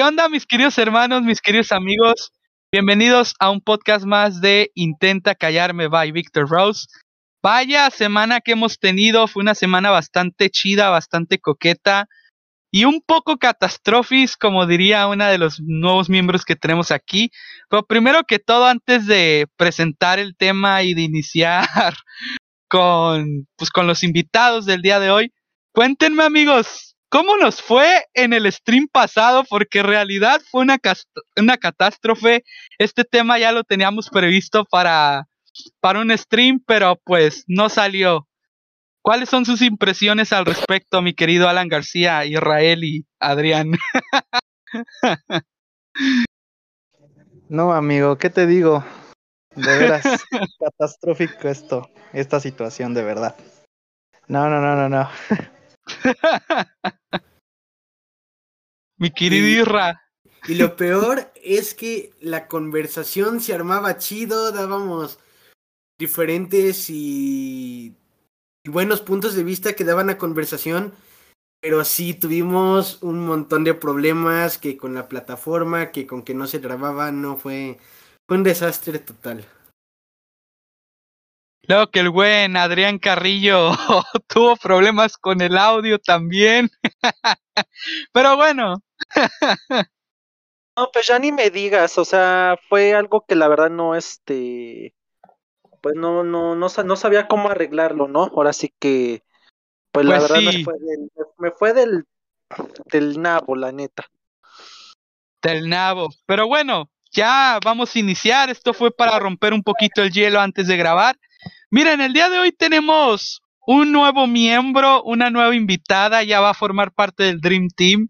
¿Qué onda, mis queridos hermanos, mis queridos amigos? Bienvenidos a un podcast más de Intenta Callarme by Victor Rose. Vaya semana que hemos tenido, fue una semana bastante chida, bastante coqueta y un poco catastrófica, como diría una de los nuevos miembros que tenemos aquí. Pero primero que todo, antes de presentar el tema y de iniciar con, pues, con los invitados del día de hoy, cuéntenme amigos, ¿Cómo nos fue en el stream pasado? Porque en realidad fue una, una catástrofe. Este tema ya lo teníamos previsto para, para un stream, pero pues no salió. ¿Cuáles son sus impresiones al respecto, mi querido Alan García, Israel y Adrián? no, amigo, ¿qué te digo? De veras, catastrófico esto, esta situación, de verdad. No, no, no, no, no. Mi querido Irra. Y lo peor es que la conversación se armaba chido, dábamos diferentes y, buenos puntos de vista que daban a conversación, pero sí tuvimos un montón de problemas que con la plataforma, que con que no se grababa, no fue, fue un desastre total. Luego que el buen Adrián Carrillo tuvo problemas con el audio también. Pero bueno. no, pues ya ni me digas, o sea, fue algo que la verdad no, este, pues no, no, no, no sabía cómo arreglarlo, ¿no? Ahora sí que, pues, la pues verdad me, fue del, me fue del, del nabo, la neta. Del nabo. Pero bueno, ya vamos a iniciar. Esto fue para romper un poquito el hielo antes de grabar. Miren, el día de hoy tenemos un nuevo miembro, una nueva invitada, ya va a formar parte del Dream Team.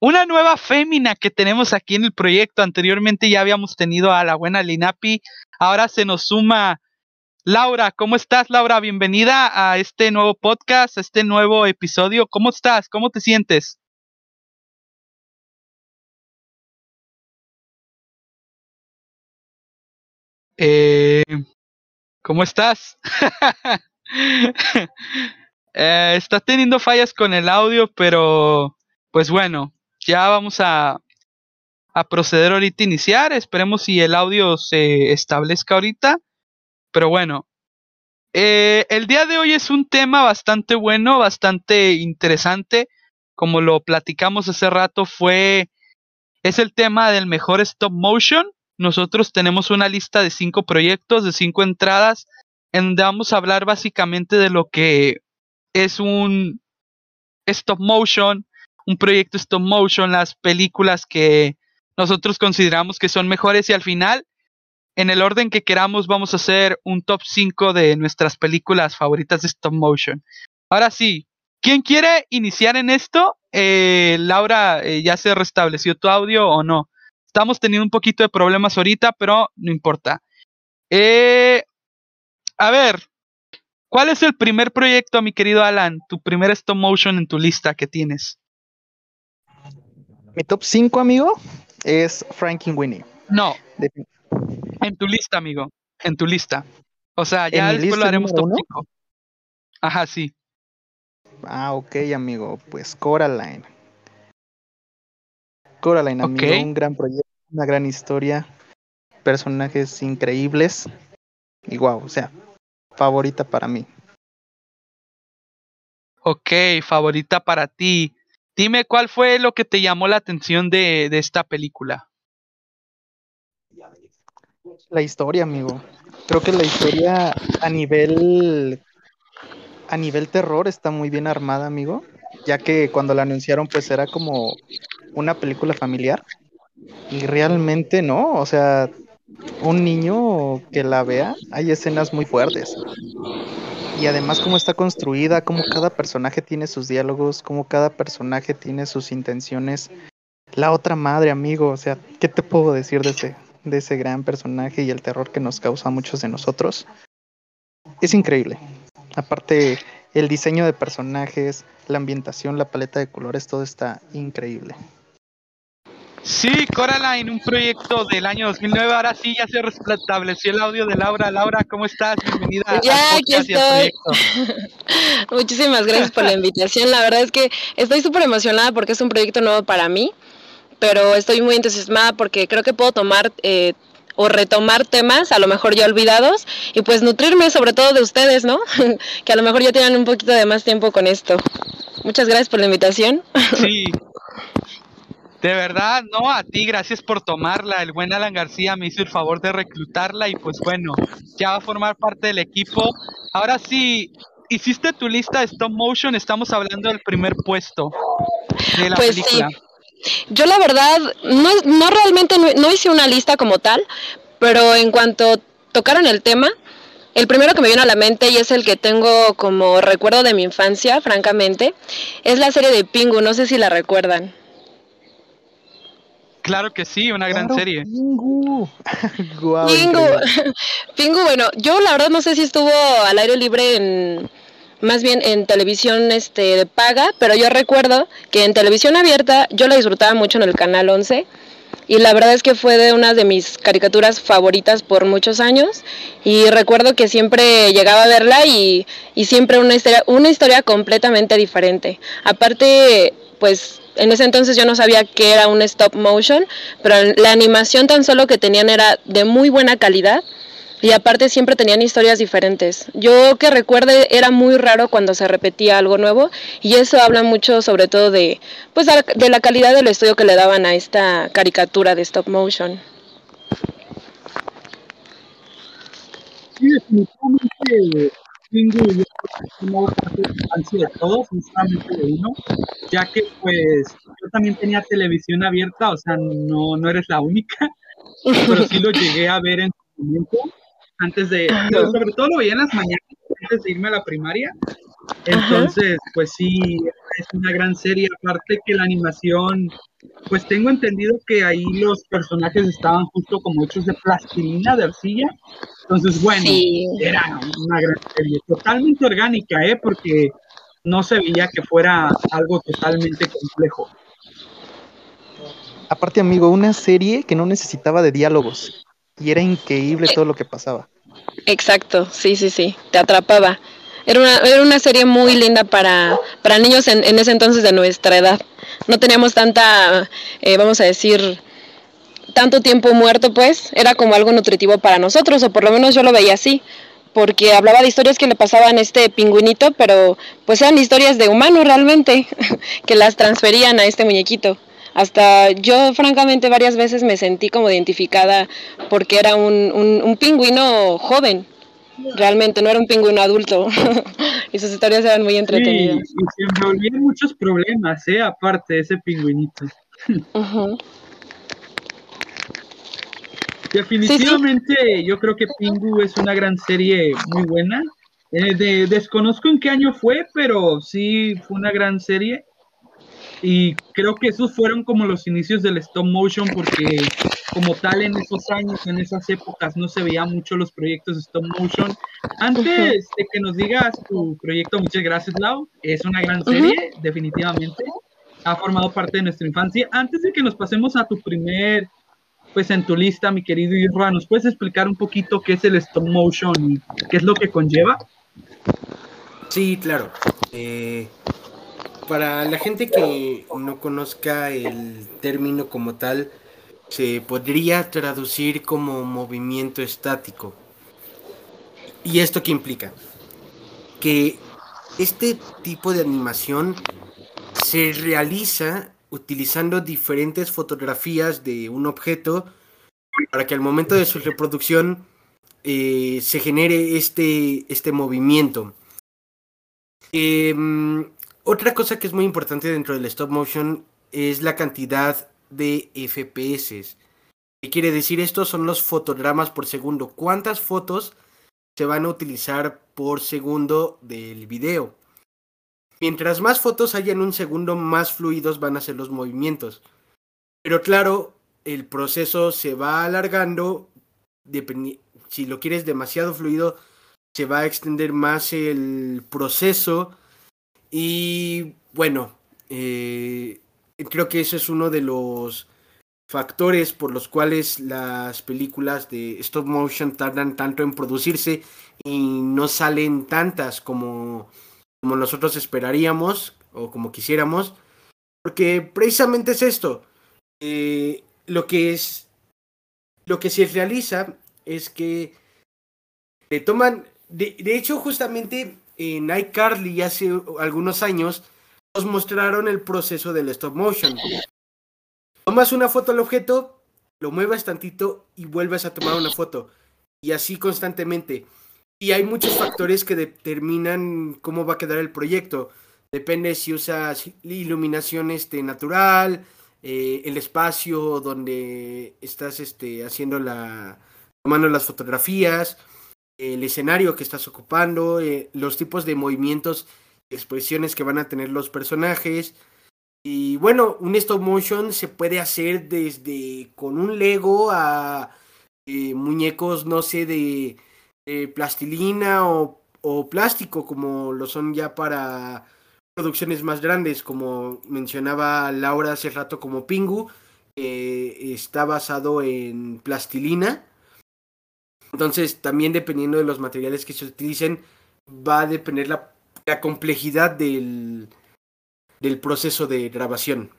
Una nueva fémina que tenemos aquí en el proyecto. Anteriormente ya habíamos tenido a la buena Linapi. Ahora se nos suma Laura. ¿Cómo estás, Laura? Bienvenida a este nuevo podcast, a este nuevo episodio. ¿Cómo estás? ¿Cómo te sientes? Eh, ¿Cómo estás? Eh, está teniendo fallas con el audio, pero pues bueno, ya vamos a, a proceder ahorita a iniciar. Esperemos si el audio se establezca ahorita. Pero bueno, eh, el día de hoy es un tema bastante bueno, bastante interesante. Como lo platicamos hace rato, fue. Es el tema del mejor stop motion. Nosotros tenemos una lista de cinco proyectos, de cinco entradas, en donde vamos a hablar básicamente de lo que es un stop motion, un proyecto stop motion, las películas que nosotros consideramos que son mejores y al final, en el orden que queramos, vamos a hacer un top 5 de nuestras películas favoritas de stop motion. Ahora sí, ¿quién quiere iniciar en esto? Eh, Laura, eh, ¿ya se restableció tu audio o no? Estamos teniendo un poquito de problemas ahorita, pero no importa. Eh, a ver, ¿cuál es el primer proyecto, mi querido Alan? Tu primer stop motion en tu lista que tienes. Mi top 5, amigo, es Winnie. No. En tu lista, amigo. En tu lista. O sea, ya después lo haremos top 5. Ajá, sí. Ah, ok, amigo. Pues Coraline. Coraline, amigo. Un gran proyecto una gran historia, personajes increíbles y wow, o sea, favorita para mí. Ok, favorita para ti. Dime cuál fue lo que te llamó la atención de, de esta película. La historia, amigo. Creo que la historia a nivel a nivel terror está muy bien armada, amigo, ya que cuando la anunciaron pues era como una película familiar y realmente no, o sea, un niño que la vea, hay escenas muy fuertes. Y además cómo está construida, cómo cada personaje tiene sus diálogos, cómo cada personaje tiene sus intenciones. La otra madre, amigo, o sea, ¿qué te puedo decir de ese, de ese gran personaje y el terror que nos causa a muchos de nosotros? Es increíble. Aparte, el diseño de personajes, la ambientación, la paleta de colores, todo está increíble. Sí, Coraline, un proyecto del año 2009. Ahora sí, ya se restableció el audio de Laura. Laura, ¿cómo estás? Bienvenida. Ya, aquí estoy. Muchísimas gracias por la invitación. La verdad es que estoy súper emocionada porque es un proyecto nuevo para mí. pero estoy muy entusiasmada porque creo que puedo tomar eh, o retomar temas a lo mejor ya olvidados y pues nutrirme sobre todo de ustedes, ¿no? que a lo mejor ya tienen un poquito de más tiempo con esto. Muchas gracias por la invitación. Sí. De verdad, no, a ti, gracias por tomarla. El buen Alan García me hizo el favor de reclutarla y pues bueno, ya va a formar parte del equipo. Ahora sí, hiciste tu lista de stop motion, estamos hablando del primer puesto de la Pues película. sí. Yo la verdad, no, no realmente no, no hice una lista como tal, pero en cuanto tocaron el tema, el primero que me vino a la mente y es el que tengo como recuerdo de mi infancia, francamente, es la serie de Pingu, no sé si la recuerdan. Claro que sí, una gran serie. Pingu. Guau, Pingu, increíble. Pingu, bueno, yo la verdad no sé si estuvo al aire libre en más bien en televisión este de paga, pero yo recuerdo que en televisión abierta yo la disfrutaba mucho en el canal 11 y la verdad es que fue de una de mis caricaturas favoritas por muchos años y recuerdo que siempre llegaba a verla y, y siempre una historia, una historia completamente diferente. Aparte, pues en ese entonces yo no sabía que era un stop motion, pero la animación tan solo que tenían era de muy buena calidad y aparte siempre tenían historias diferentes. Yo que recuerde era muy raro cuando se repetía algo nuevo y eso habla mucho sobre todo de pues de la calidad del estudio que le daban a esta caricatura de stop motion. Sí, definitivamente De infancia de todos, no solamente de uno, ya que pues yo también tenía televisión abierta, o sea, no, no eres la única, pero sí lo llegué a ver en su momento, antes de, pero sobre todo lo veía en las mañanas, antes de irme a la primaria, entonces pues sí, es una gran serie, aparte que la animación, pues tengo entendido que ahí los personajes estaban justo como hechos de plastilina, de arcilla, entonces bueno, Sí. era una gran serie, totalmente orgánica, ¿eh? Porque no se veía que fuera algo totalmente complejo. Aparte, amigo, una serie que no necesitaba de diálogos. Y era increíble todo lo que pasaba. Exacto, sí, sí, sí, te atrapaba. Era una, era una serie muy linda para, para niños en, en ese entonces de nuestra edad. No teníamos tanta, eh, vamos a decir, tanto tiempo muerto, pues. Era como algo nutritivo para nosotros, o por lo menos yo lo veía así. Porque hablaba de historias que le pasaban a este pingüinito, pero pues eran historias de humanos realmente, que las transferían a este muñequito. Hasta yo, francamente, varias veces me sentí como identificada porque era un, un, un pingüino joven. Realmente, no era un pingüino adulto. y sus historias eran muy Sí, entretenidas. y se envolvían muchos problemas, ¿eh? Aparte de ese pingüinito. Definitivamente yo creo que Pingu es una gran serie muy buena. Eh, de- desconozco en qué año fue, pero sí fue una gran serie. Y creo que esos fueron como los inicios del stop motion porque como tal en esos años, en esas épocas no se veían mucho los proyectos de stop motion. Antes de que nos digas tu proyecto, muchas gracias Lau, es una gran serie, definitivamente. Ha formado parte de nuestra infancia. Antes de que nos pasemos a tu primer pues en tu lista, mi querido Isra, ¿nos puedes explicar un poquito qué es el stop motion y qué es lo que conlleva? Sí, claro. Eh, para la gente que no conozca el término como tal, se podría traducir como movimiento estático. ¿Y esto qué implica? Que este tipo de animación se realiza utilizando diferentes fotografías de un objeto para que al momento de su reproducción eh, se genere este, este movimiento. Em, otra cosa que es muy importante dentro del stop motion es la cantidad de FPS. ¿Qué quiere decir esto? Son los fotogramas por segundo. ¿Cuántas fotos se van a utilizar por segundo del video? Mientras más fotos haya en un segundo, más fluidos van a ser los movimientos. Pero claro, el proceso se va alargando. Si lo quieres demasiado fluido, se va a extender más el proceso. Y bueno, eh, creo que ese es uno de los factores por los cuales las películas de stop motion tardan tanto en producirse y no salen tantas como, como nosotros esperaríamos o como quisiéramos. Porque precisamente es esto. eh, lo que es lo que se realiza es que le toman de, de hecho justamente en iCarly hace algunos años nos mostraron el proceso del stop motion. Tomas una foto al objeto lo mueves tantito y vuelves a tomar una foto. Y así constantemente. Y hay muchos factores que determinan cómo va a quedar el proyecto. Depende si usas iluminación este, natural eh, el espacio donde estás este, haciendo la, tomando las fotografías, el escenario que estás ocupando, eh, los tipos de movimientos, expresiones que van a tener los personajes. Y bueno, un stop motion se puede hacer desde con un Lego a eh, muñecos, no sé, de, plastilina o, o, plástico, como lo son ya para producciones más grandes, como mencionaba Laura hace rato, como Pingu, está basado en plastilina. Entonces, también dependiendo de los materiales que se utilicen, va a depender la, complejidad del, del proceso de grabación.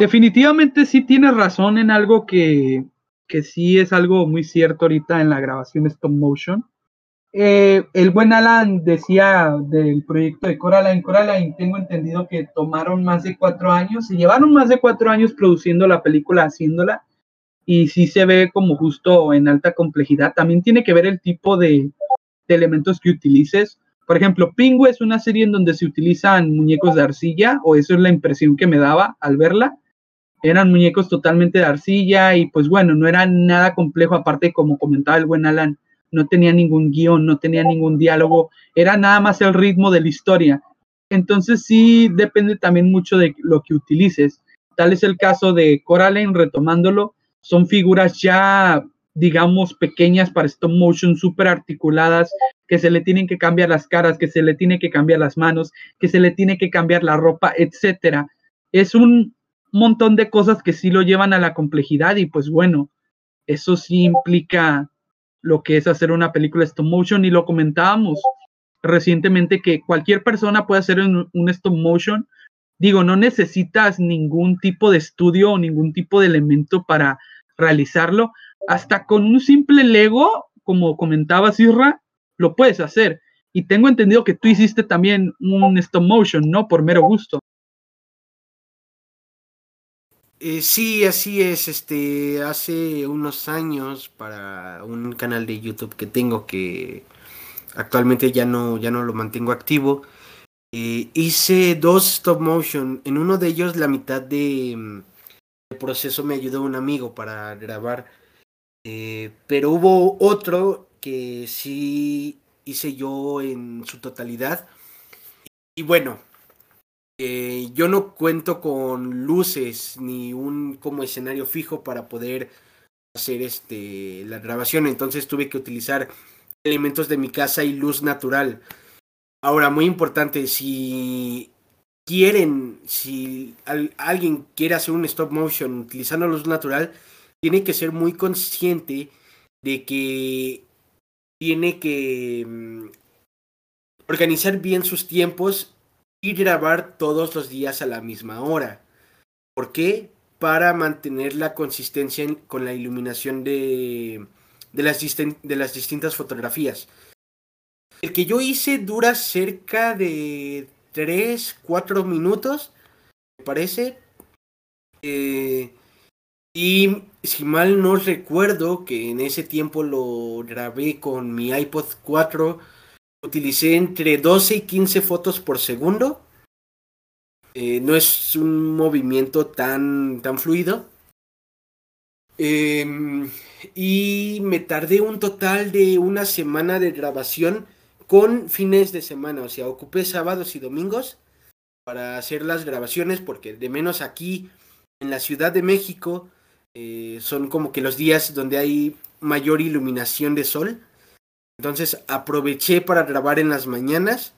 Definitivamente sí tienes razón en algo que, que sí es algo muy cierto ahorita en la grabación stop motion eh, el buen Alan decía del proyecto de Coraline. Coraline, tengo entendido que tomaron más de cuatro años y llevaron más de cuatro años produciendo la película, haciéndola. Y sí se ve como justo en alta complejidad. También tiene que ver el tipo de, de elementos que utilices. Por ejemplo, Pingu es una serie en donde se utilizan muñecos de arcilla, o eso es la impresión que me daba al verla. Eran muñecos totalmente de arcilla y pues bueno, no era nada complejo, aparte como comentaba el buen Alan no tenía ningún guion, no tenía ningún diálogo, era nada más el ritmo de la historia. Entonces sí depende también mucho de lo que utilices. Tal es el caso de Coraline, retomándolo, son figuras ya, digamos, pequeñas para stop motion, súper articuladas, que se le tienen que cambiar las caras, que se le tiene que cambiar las manos, que se le tiene que cambiar la ropa, etcétera. Es un montón de cosas que sí lo llevan a la complejidad y pues bueno, eso sí implica lo que es hacer una película stop motion y lo comentábamos recientemente que cualquier persona puede hacer un, stop motion. Digo, no necesitas ningún tipo de estudio o ningún tipo de elemento para realizarlo. Hasta con un simple Lego, como comentaba Sirra, lo puedes hacer. Y tengo entendido que tú hiciste también un stop motion, ¿no? Por mero gusto. Eh, sí, así es. Este, hace unos años para un canal de YouTube que tengo que actualmente ya no, ya no lo mantengo activo. Eh, hice dos stop motion. En uno de ellos la mitad de, mm, proceso me ayudó un amigo para grabar. Eh, pero hubo otro que sí hice yo en su totalidad. Y bueno, eh, yo no cuento con luces ni un como escenario fijo para poder hacer este la grabación, entonces tuve que utilizar elementos de mi casa y luz natural. Ahora, muy importante, si quieren, si alguien quiere hacer un stop motion utilizando luz natural, tiene que ser muy consciente de que tiene que mm, organizar bien sus tiempos y grabar todos los días a la misma hora. ¿Por qué? Para mantener la consistencia con la iluminación de, de, las distintas fotografías. El que yo hice dura cerca de 3, 4 minutos, me parece. Eh, y si mal no recuerdo que en ese tiempo lo grabé con mi iPod 4 utilicé entre 12 y 15 fotos por segundo. Eh, no es un movimiento tan, tan fluido. Em, y me tardé un total de una semana de grabación con fines de semana. O sea, ocupé sábados y domingos para hacer las grabaciones porque de menos aquí en la Ciudad de México eh, son como que los días donde hay mayor iluminación de sol. Entonces aproveché para grabar en las mañanas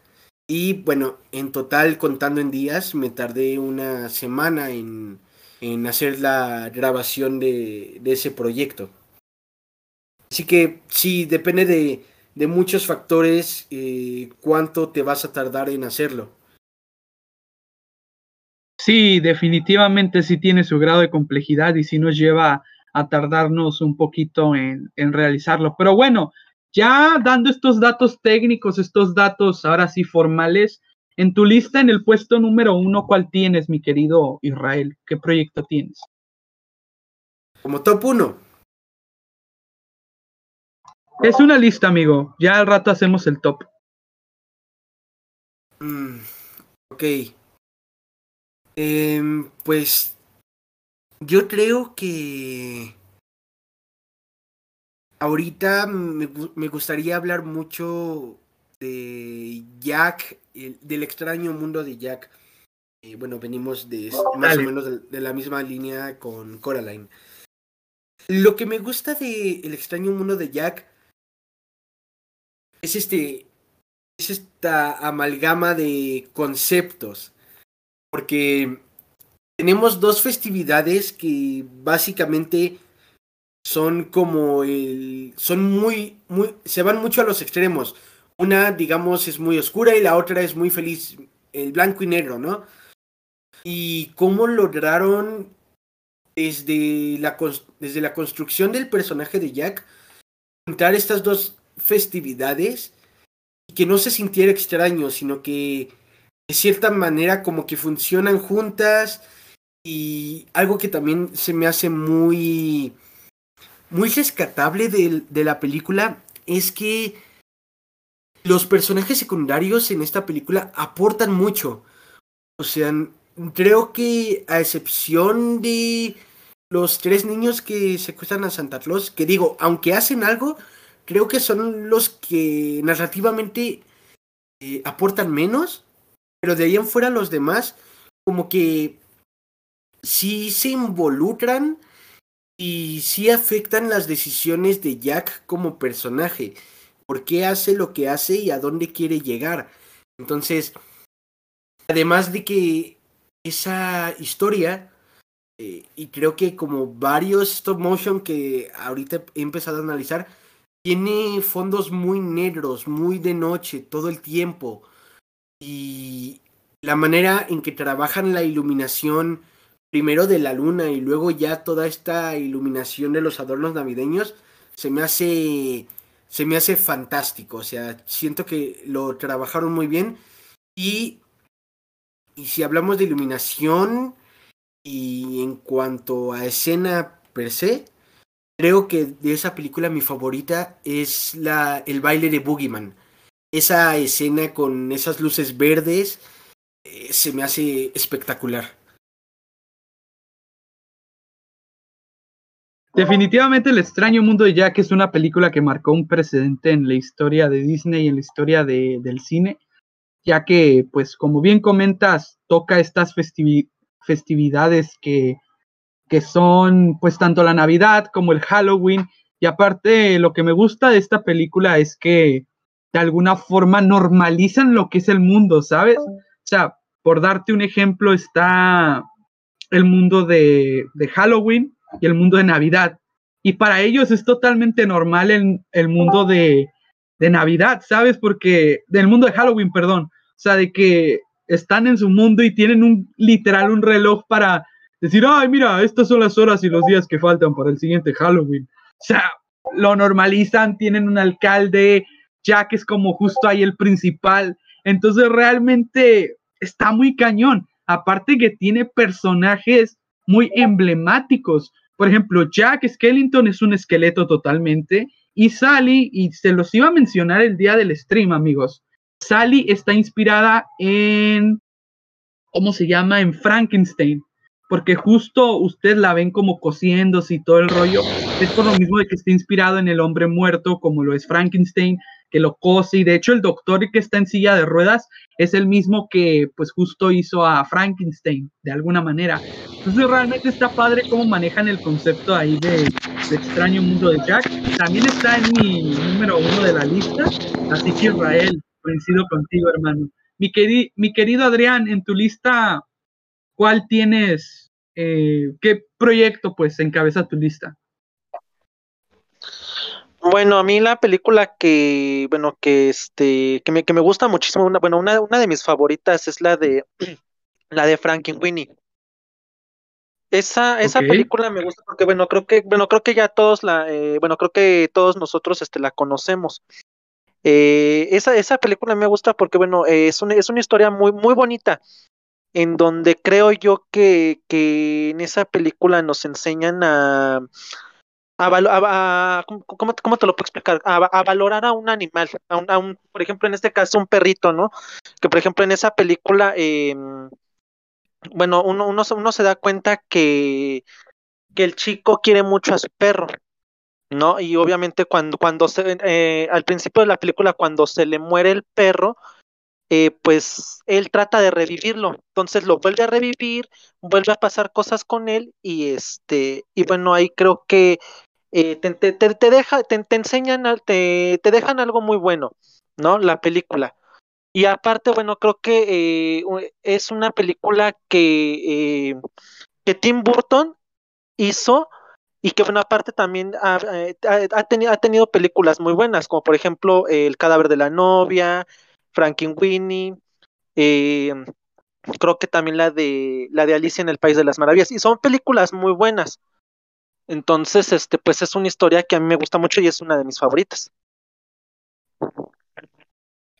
y bueno, en total contando en días me tardé una semana en, en hacer la grabación de, ese proyecto. Así que sí, depende de, de muchos factores eh, cuánto te vas a tardar en hacerlo. Sí, definitivamente sí tiene su grado de complejidad y sí nos lleva a tardarnos un poquito en, en realizarlo. Pero bueno, ya dando estos datos técnicos, estos datos ahora sí formales, en tu lista, en el puesto número uno, ¿cuál tienes, mi querido Israel? ¿Qué proyecto tienes? Como top uno. Es una lista, amigo. Ya al rato hacemos el top. Mm, ok. Em, pues yo creo que ahorita me, me gustaría hablar mucho de Jack, el- del extraño mundo de Jack. Eh, bueno, venimos de más Dale. o menos de, de la misma línea con Coraline. Lo que me gusta de El extraño mundo de Jack es este es esta amalgama de conceptos. Porque tenemos dos festividades que básicamente son como el. son muy. muy. se van mucho a los extremos. Una, digamos, es muy oscura y la otra es muy feliz. El blanco y negro, ¿no? Y cómo lograron desde la, desde la construcción del personaje de Jack juntar estas dos festividades y que no se sintiera extraño, sino que de cierta manera como que funcionan juntas y algo que también se me hace muy muy rescatable de, la película es que los personajes secundarios en esta película aportan mucho. O sea, creo que a excepción de los tres niños que secuestran a Santa Claus, que digo, aunque hacen algo, creo que son los que narrativamente eh, aportan menos, pero de ahí en fuera los demás, como que sí se involucran y sí afectan las decisiones de Jack como personaje. ¿Por qué hace lo que hace y a dónde quiere llegar? Entonces, además de que esa historia, eh, y creo que como varios stop motion que ahorita he empezado a analizar, tiene fondos muy negros, muy de noche, todo el tiempo. Y la manera en que trabajan la iluminación, primero de la luna y luego ya toda esta iluminación de los adornos navideños, se me hace. Se me hace fantástico. O sea, siento que lo trabajaron muy bien. Y. Y si hablamos de iluminación. Y en cuanto a escena per se. Creo que de esa película mi favorita es la, el baile de Boogeyman. Esa escena con esas luces verdes eh, se me hace espectacular. Definitivamente El extraño mundo de Jack es una película que marcó un precedente en la historia de Disney y en la historia de- del cine, ya que, pues, como bien comentas, toca estas festivi- festividades que, que son, pues, tanto la Navidad como el Halloween, y aparte, lo que me gusta de esta película es que de alguna forma normalizan lo que es el mundo, ¿sabes? O sea, por darte un ejemplo, está el mundo de, de Halloween, y el mundo de Navidad. Y para ellos es totalmente normal el, el mundo de, de Navidad, ¿sabes? Porque del mundo de Halloween, perdón. O sea, de que están en su mundo y tienen un literal un reloj para decir, ay, mira, estas son las horas y los días que faltan para el siguiente Halloween. O sea, lo normalizan, tienen un alcalde, Jack es como justo ahí el principal. Entonces realmente está muy cañón. Aparte que tiene personajes muy emblemáticos. Por ejemplo, Jack Skellington es un esqueleto totalmente. Y Sally, y se los iba a mencionar el día del stream, amigos. Sally está inspirada en, ¿cómo se llama? En Frankenstein. Porque justo ustedes la ven como cosiéndose y todo el rollo. Es por lo mismo de que está inspirado en el hombre muerto, como lo es Frankenstein, que lo cose. Y de hecho, el doctor que está en silla de ruedas es el mismo que, pues, justo hizo a Frankenstein, de alguna manera. Entonces, realmente está padre cómo manejan el concepto ahí de, extraño mundo de Jack. También está en mi número uno de la lista. Así que, Israel, coincido contigo, hermano. Mi, queri- mi querido Adrián, en tu lista, ¿cuál tienes? eh, ¿Qué proyecto, pues, encabeza tu lista? Bueno, a mí la película que, bueno, que este, que me, que me gusta muchísimo, una, bueno, una, una de mis favoritas es la de la de Frankenweenie. Esa, esa película me gusta porque, bueno, creo que, bueno, creo que ya todos la, eh, bueno, creo que todos nosotros este, la conocemos. Eh, esa, esa película me gusta porque, bueno, eh, es una, es una historia muy, muy bonita, en donde creo yo que, que en esa película nos enseñan a, a, a- ¿cómo, cómo- te lo puedo explicar? A, valorar a un animal, por ejemplo, en este caso, un perrito, ¿no? Que, por ejemplo, en esa película, em, bueno, uno, uno, uno se da cuenta que, que el chico quiere mucho a su perro, ¿no? Y obviamente cuando, cuando se, eh, al principio de la película, cuando se le muere el perro, eh, pues él trata de revivirlo, entonces lo vuelve a revivir, vuelve a pasar cosas con él y este, y bueno, ahí creo que eh, te, te, te, deja, te, enseñan, te, te dejan algo muy bueno, ¿no? La película. Y aparte, bueno, creo que eh, es una película que, eh, que Tim Burton hizo y que, bueno, aparte también ha, eh, tenido, ha tenido películas muy buenas, como por ejemplo El cadáver de la novia, Frankenweenie, eh, creo que también la de, la de Alicia en el País de las Maravillas, y son películas muy buenas. Entonces, este, pues es una historia que a mí me gusta mucho y es una de mis favoritas.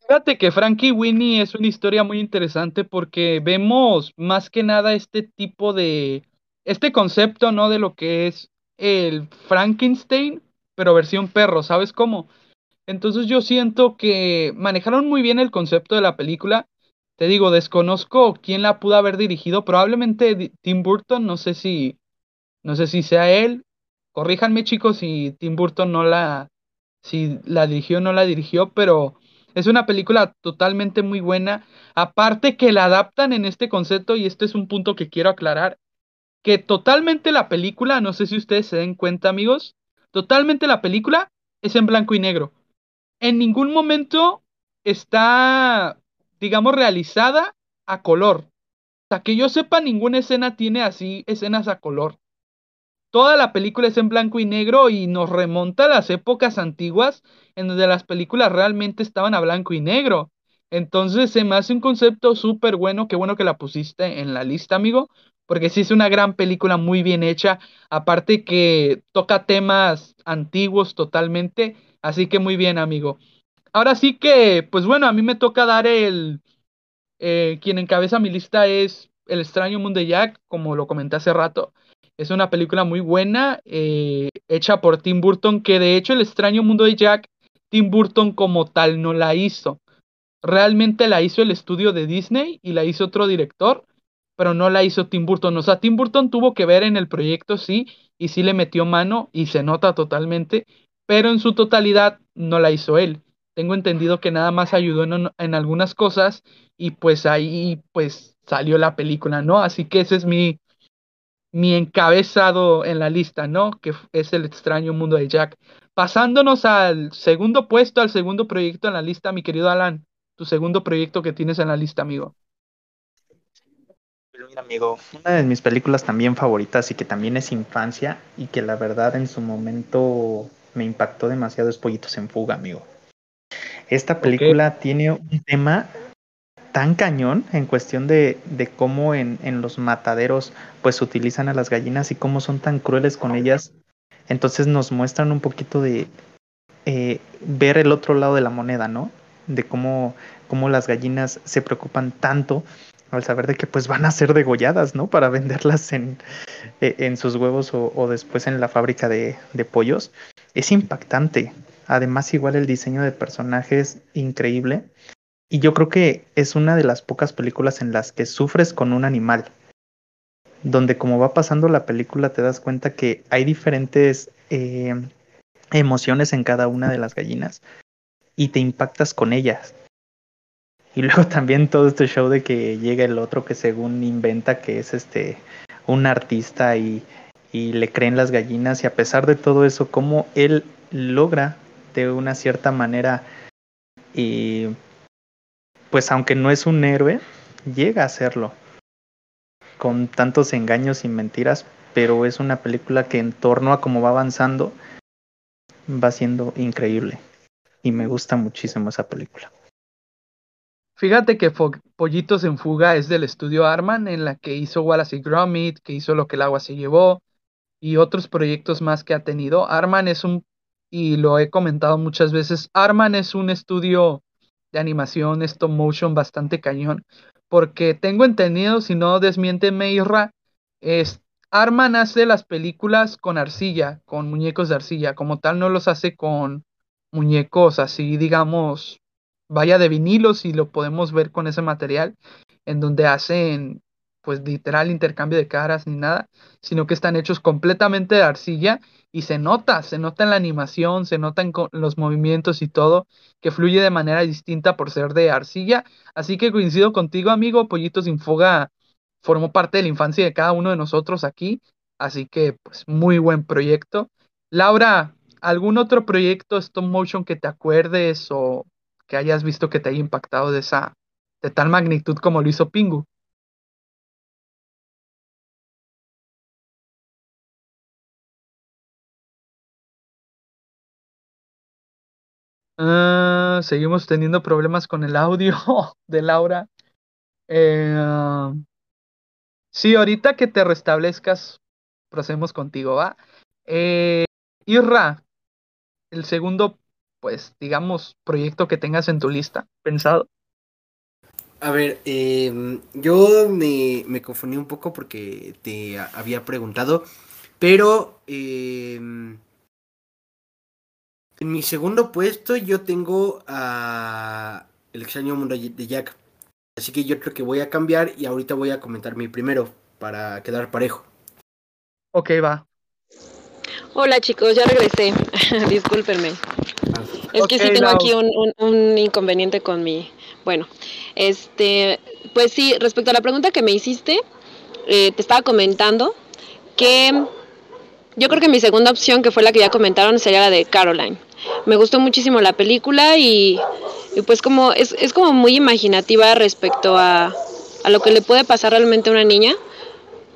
Fíjate que Frankie Winnie es una historia muy interesante porque vemos más que nada este tipo de, este concepto, ¿no? De lo que es el Frankenstein, pero versión perro, ¿sabes cómo? Entonces yo siento que manejaron muy bien el concepto de la película. Te digo, desconozco quién la pudo haber dirigido, probablemente Tim Burton, no sé si, no sé si sea él. Corríjanme chicos si Tim Burton no la, si la dirigió o no la dirigió, pero es una película totalmente muy buena. Aparte que la adaptan en este concepto, y este es un punto que quiero aclarar, que totalmente la película, no sé si ustedes se den cuenta amigos, totalmente la película es en blanco y negro. En ningún momento está, digamos, realizada a color. Sea, que yo sepa, ninguna escena tiene así escenas a color. Toda la película es en blanco y negro y nos remonta a las épocas antiguas en donde las películas realmente estaban a blanco y negro. Entonces se me hace un concepto súper bueno, qué bueno que la pusiste en la lista, amigo, porque sí es una gran película muy bien hecha, aparte que toca temas antiguos totalmente, así que muy bien, amigo. Ahora sí que, pues bueno, a mí me toca dar el, eh, quien encabeza mi lista es El extraño mundo de Jack, como lo comenté hace rato. Es una película muy buena, eh, hecha por Tim Burton, que de hecho El extraño mundo de Jack, Tim Burton como tal no la hizo. Realmente la hizo el estudio de Disney y la hizo otro director, pero no la hizo Tim Burton. O sea, Tim Burton tuvo que ver en el proyecto, sí, y sí le metió mano y se nota totalmente, pero en su totalidad no la hizo él. Tengo entendido que nada más ayudó en, en algunas cosas y pues ahí pues salió la película, ¿no? Así que ese es mi, mi encabezado en la lista, ¿no? Que es el extraño mundo de Jack. Pasándonos al segundo puesto, al segundo proyecto en la lista, mi querido Alan, tu segundo proyecto que tienes en la lista, amigo. Mira, amigo, una de mis películas también favoritas y que también es infancia y que la verdad en su momento me impactó demasiado es Pollitos en Fuga, amigo. Esta película okay. tiene un tema tan cañón en cuestión de, de cómo en, en, los mataderos pues utilizan a las gallinas y cómo son tan crueles con ellas. Entonces nos muestran un poquito de eh, ver el otro lado de la moneda, ¿no? De cómo, cómo las gallinas se preocupan tanto al saber de que pues van a ser degolladas, ¿no? Para venderlas en, en sus huevos o, o, después en la fábrica de, de pollos. Es impactante. Además, igual el diseño de personajes increíble. Y yo creo que es una de las pocas películas en las que sufres con un animal. Donde como va pasando la película te das cuenta que hay diferentes eh, emociones en cada una de las gallinas y te impactas con ellas. Y luego también todo este show de que llega el otro que según inventa que es este un artista y, y le creen las gallinas y a pesar de todo eso, cómo él logra de una cierta manera y pues aunque no es un héroe, llega a serlo con tantos engaños y mentiras, pero es una película que en torno a cómo va avanzando va siendo increíble y me gusta muchísimo esa película. Fíjate que Pollitos en Fuga es del estudio Arman, en la que hizo Wallace y Gromit, que hizo Lo que el agua se llevó, y otros proyectos más que ha tenido. Arman es un, y lo he comentado muchas veces, Arman es un estudio de animación stop motion bastante cañón, porque tengo entendido, si no desmiénteme Irra, es, Arman hace las películas con arcilla, con muñecos de arcilla, como tal no los hace con muñecos así, digamos, vaya de vinilos y lo podemos ver con ese material, en donde hacen pues literal intercambio de caras ni nada, sino que están hechos completamente de arcilla y se nota, se nota en la animación, se nota en los movimientos y todo, que fluye de manera distinta por ser de arcilla. Así que coincido contigo, amigo, Pollitos Sin Foga formó parte de la infancia de cada uno de nosotros aquí, así que pues muy buen proyecto. Laura, ¿algún otro proyecto stop motion que te acuerdes o que hayas visto que te haya impactado de esa de tal magnitud como lo hizo Pingu? Ah, seguimos teniendo problemas con el audio de Laura. Eh, sí, ahorita que te restablezcas, procedemos contigo, ¿va? Eh, Irra, el segundo, pues, digamos, proyecto que tengas en tu lista, pensado. A ver, em, yo me, me, confundí un poco porque te había preguntado, pero em, en mi segundo puesto yo tengo a El extraño mundo de Jack. Así que yo creo que voy a cambiar y ahorita voy a comentar mi primero para quedar parejo. Ok, va. Hola chicos, ya regresé. Discúlpenme. Es que sí tengo aquí un, inconveniente con mi... Bueno, este, pues sí, respecto a la pregunta que me hiciste, eh, te estaba comentando que yo creo que mi segunda opción, que fue la que ya comentaron, sería la de Caroline. Me gustó muchísimo la película y, pues como es, es, como muy imaginativa respecto a, a lo que le puede pasar realmente a una niña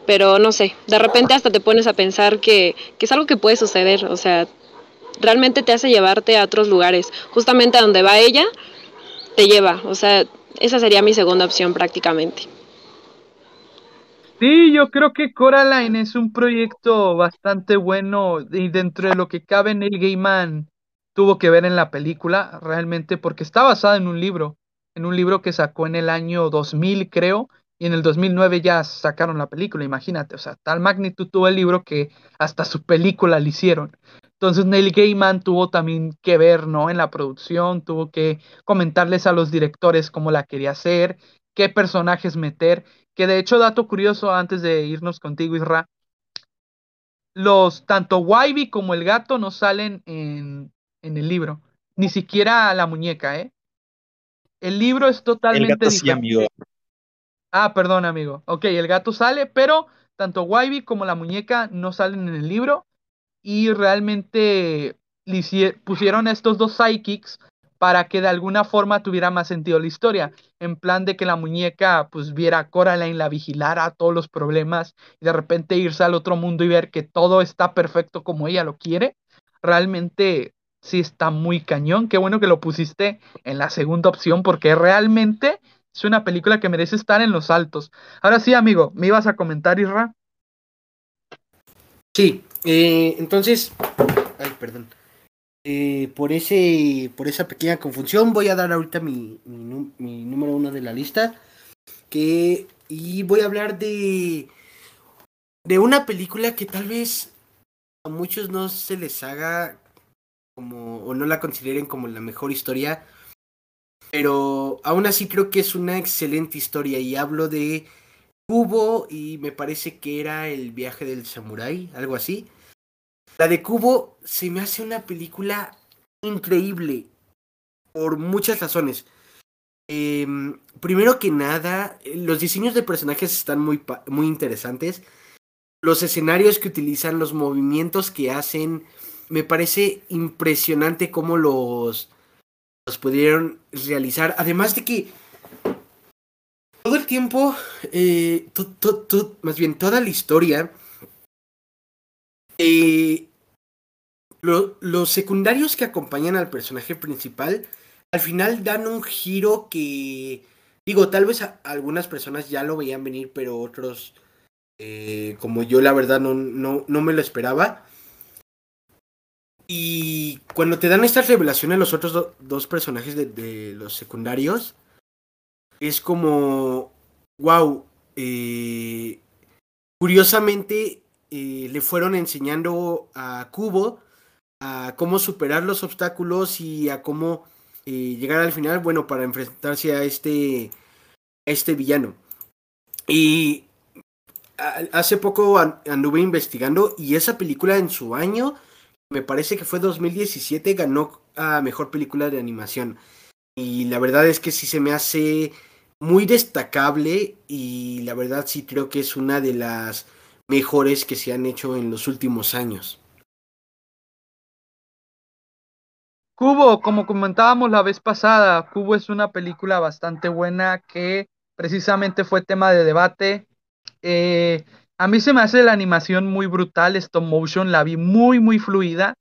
pero no sé, de repente hasta te pones a pensar que, que, es algo que puede suceder, o sea, realmente te hace llevarte a otros lugares, justamente a donde va ella, te lleva, o sea, esa sería mi segunda opción prácticamente. Sí, yo creo que Coraline es un proyecto bastante bueno y dentro de lo que cabe Neil Gaiman tuvo que ver en la película realmente porque está basada en un libro, en un libro que sacó en el año 2000 creo y en el 2009 ya sacaron la película, imagínate, o sea, tal magnitud tuvo el libro que hasta su película le hicieron. Entonces Neil Gaiman tuvo también que ver, ¿no? En la producción, tuvo que comentarles a los directores cómo la quería hacer, qué personajes meter que de hecho, dato curioso antes de irnos contigo, Isra, los tanto Wybie como el gato no salen en, en, el libro, ni siquiera la muñeca, ¿eh? El libro es totalmente el gato Sí, amigo. Ah, perdón, amigo. Ok, el gato sale, pero tanto Wybie como la muñeca no salen en el libro y realmente pusieron a estos dos psychics para que de alguna forma tuviera más sentido la historia, en plan de que la muñeca pues viera a Coraline, la vigilara todos los problemas y de repente irse al otro mundo y ver que todo está perfecto como ella lo quiere, realmente sí está muy cañón, qué bueno que lo pusiste en la segunda opción porque realmente es una película que merece estar en los altos. Ahora sí, amigo, ¿me ibas a comentar, Isra? Sí, eh, entonces, ay, perdón. Eh, por ese por esa pequeña confusión voy a dar ahorita mi, mi, número uno de la lista que y voy a hablar de de una película que tal vez a muchos no se les haga como o no la consideren como la mejor historia pero aún así creo que es una excelente historia y hablo de Cubo y me parece que era el viaje del samurái algo así la de Cubo se me hace una película increíble por muchas razones. Em, primero que nada, los diseños de personajes están muy, muy interesantes. Los escenarios que utilizan, los movimientos que hacen, me parece impresionante cómo los, los pudieron realizar. Además de que todo el tiempo, eh, más bien toda la historia, eh, los secundarios que acompañan al personaje principal al final dan un giro que Digo, tal vez algunas personas ya lo veían venir, pero otros, eh, como yo, la verdad no, no, no me lo esperaba. Y cuando te dan estas revelaciones los otros do- dos personajes de, los secundarios, es como, wow, curiosamente eh, le fueron enseñando a Cubo a cómo superar los obstáculos y a cómo eh, llegar al final, bueno, para enfrentarse a este, a este villano. Y hace poco an- anduve investigando y esa película en su año, me parece que fue 2017, ganó a Mejor Película de Animación. Y la verdad es que sí se me hace muy destacable y la verdad sí creo que es una de las mejores que se han hecho en los últimos años. Cubo, como comentábamos la vez pasada, Cubo es una película bastante buena que precisamente fue tema de debate. Eh, a mí se me hace la animación muy brutal, stop motion, la vi muy, muy fluida.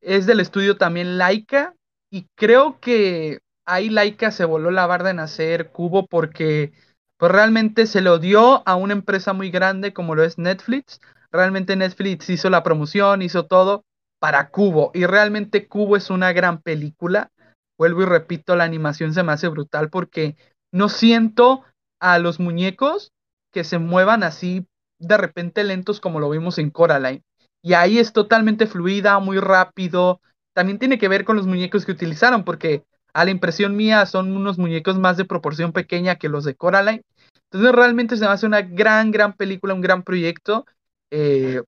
Es del estudio también Laika y creo que ahí Laika se voló la barda en hacer Cubo porque pues, realmente se lo dio a una empresa muy grande como lo es Netflix. Realmente Netflix hizo la promoción, hizo todo para Cubo. Y realmente Cubo es una gran película. Vuelvo y repito, la animación se me hace brutal porque no siento a los muñecos que se muevan así de repente lentos como lo vimos en Coraline. Y ahí es totalmente fluida, muy rápido. También tiene que ver con los muñecos que utilizaron porque a la impresión mía son unos muñecos más de proporción pequeña que los de Coraline. Entonces realmente se me hace una gran, gran película, un gran proyecto. Eh,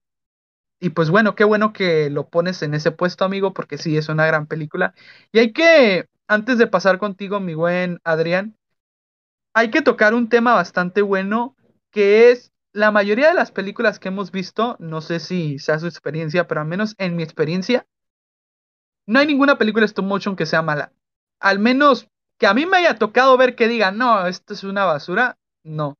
y pues bueno, qué bueno que lo pones en ese puesto, amigo, porque sí, es una gran película. Y hay que, antes de pasar contigo, mi buen Adrián, hay que tocar un tema bastante bueno, que es la mayoría de las películas que hemos visto, no sé si sea su experiencia, pero al menos en mi experiencia, no hay ninguna película stop motion que sea mala. Al menos que a mí me haya tocado ver que digan, no, esto es una basura, no.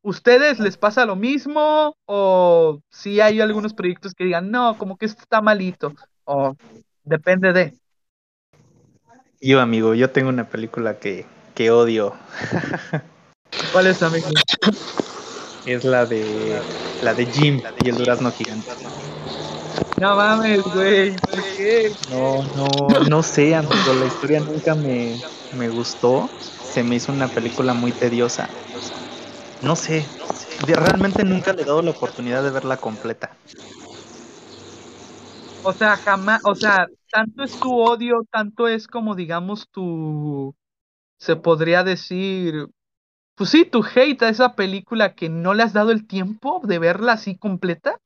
¿Ustedes les pasa lo mismo? ¿O si hay algunos proyectos que digan, no, como que esto está malito? O depende de. Yo, amigo, yo tengo una película que, que odio. ¿Cuál es, amigo? Es la de la de Jim y el durazno gigante. No mames, güey. No, no, no sé, amigo, la historia nunca me, me gustó. Se me hizo una película muy tediosa. No sé, realmente nunca le he dado la oportunidad de verla completa. O sea, jamás, o sea, tanto es tu odio, tanto es como, digamos, tu, se podría decir, pues sí, tu hate a esa película que no le has dado el tiempo de verla así completa.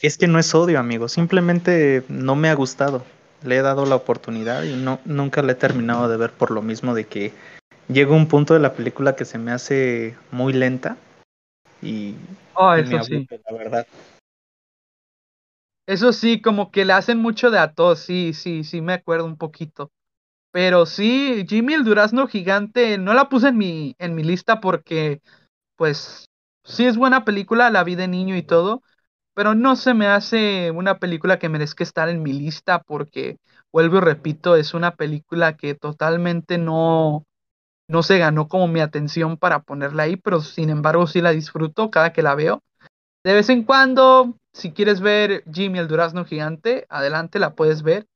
Es que no es odio, amigo, simplemente no me ha gustado. Le he dado la oportunidad y no, nunca la he terminado de ver por lo mismo de que llega un punto de la película que se me hace muy lenta y, Oh, y me eso sí. aburre, la verdad. Eso sí, como que le hacen mucho de a todos, sí, sí, sí, me acuerdo un poquito. Pero sí, Jimmy el Durazno Gigante, no la puse en mi, en mi lista porque, pues, sí es buena película, la vi de niño y todo, pero no se me hace una película que merezca estar en mi lista porque, vuelvo y repito, es una película que totalmente no, no se ganó como mi atención para ponerla ahí, pero sin embargo sí la disfruto cada que la veo. De vez en cuando, si quieres ver Jimmy el Durazno Gigante, adelante la puedes ver.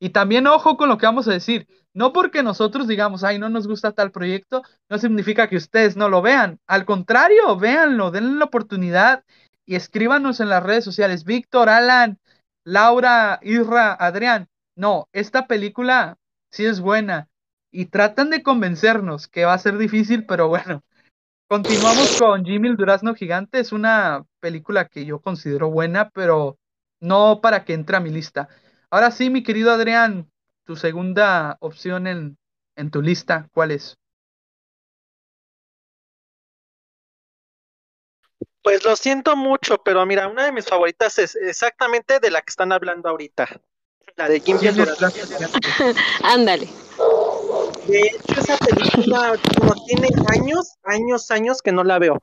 Y también ojo con lo que vamos a decir. No porque nosotros digamos, ay, no nos gusta tal proyecto, no significa que ustedes no lo vean. Al contrario, véanlo, denle la oportunidad y escríbanos en las redes sociales. Víctor, Alan, Laura, Isra, Adrián. No, esta película sí es buena. Y tratan de convencernos que va a ser difícil, pero bueno. Continuamos con Jimmy el Durazno Gigante. Es una película que yo considero buena, pero no para que entre a mi lista. Ahora sí, mi querido Adrián, tu segunda opción en, en tu lista, ¿cuál es? Pues lo siento mucho, pero mira, una de mis favoritas es exactamente de la que están hablando ahorita. La de Gigante. Ándale. De hecho, esa película como tiene años, años, años que no la veo.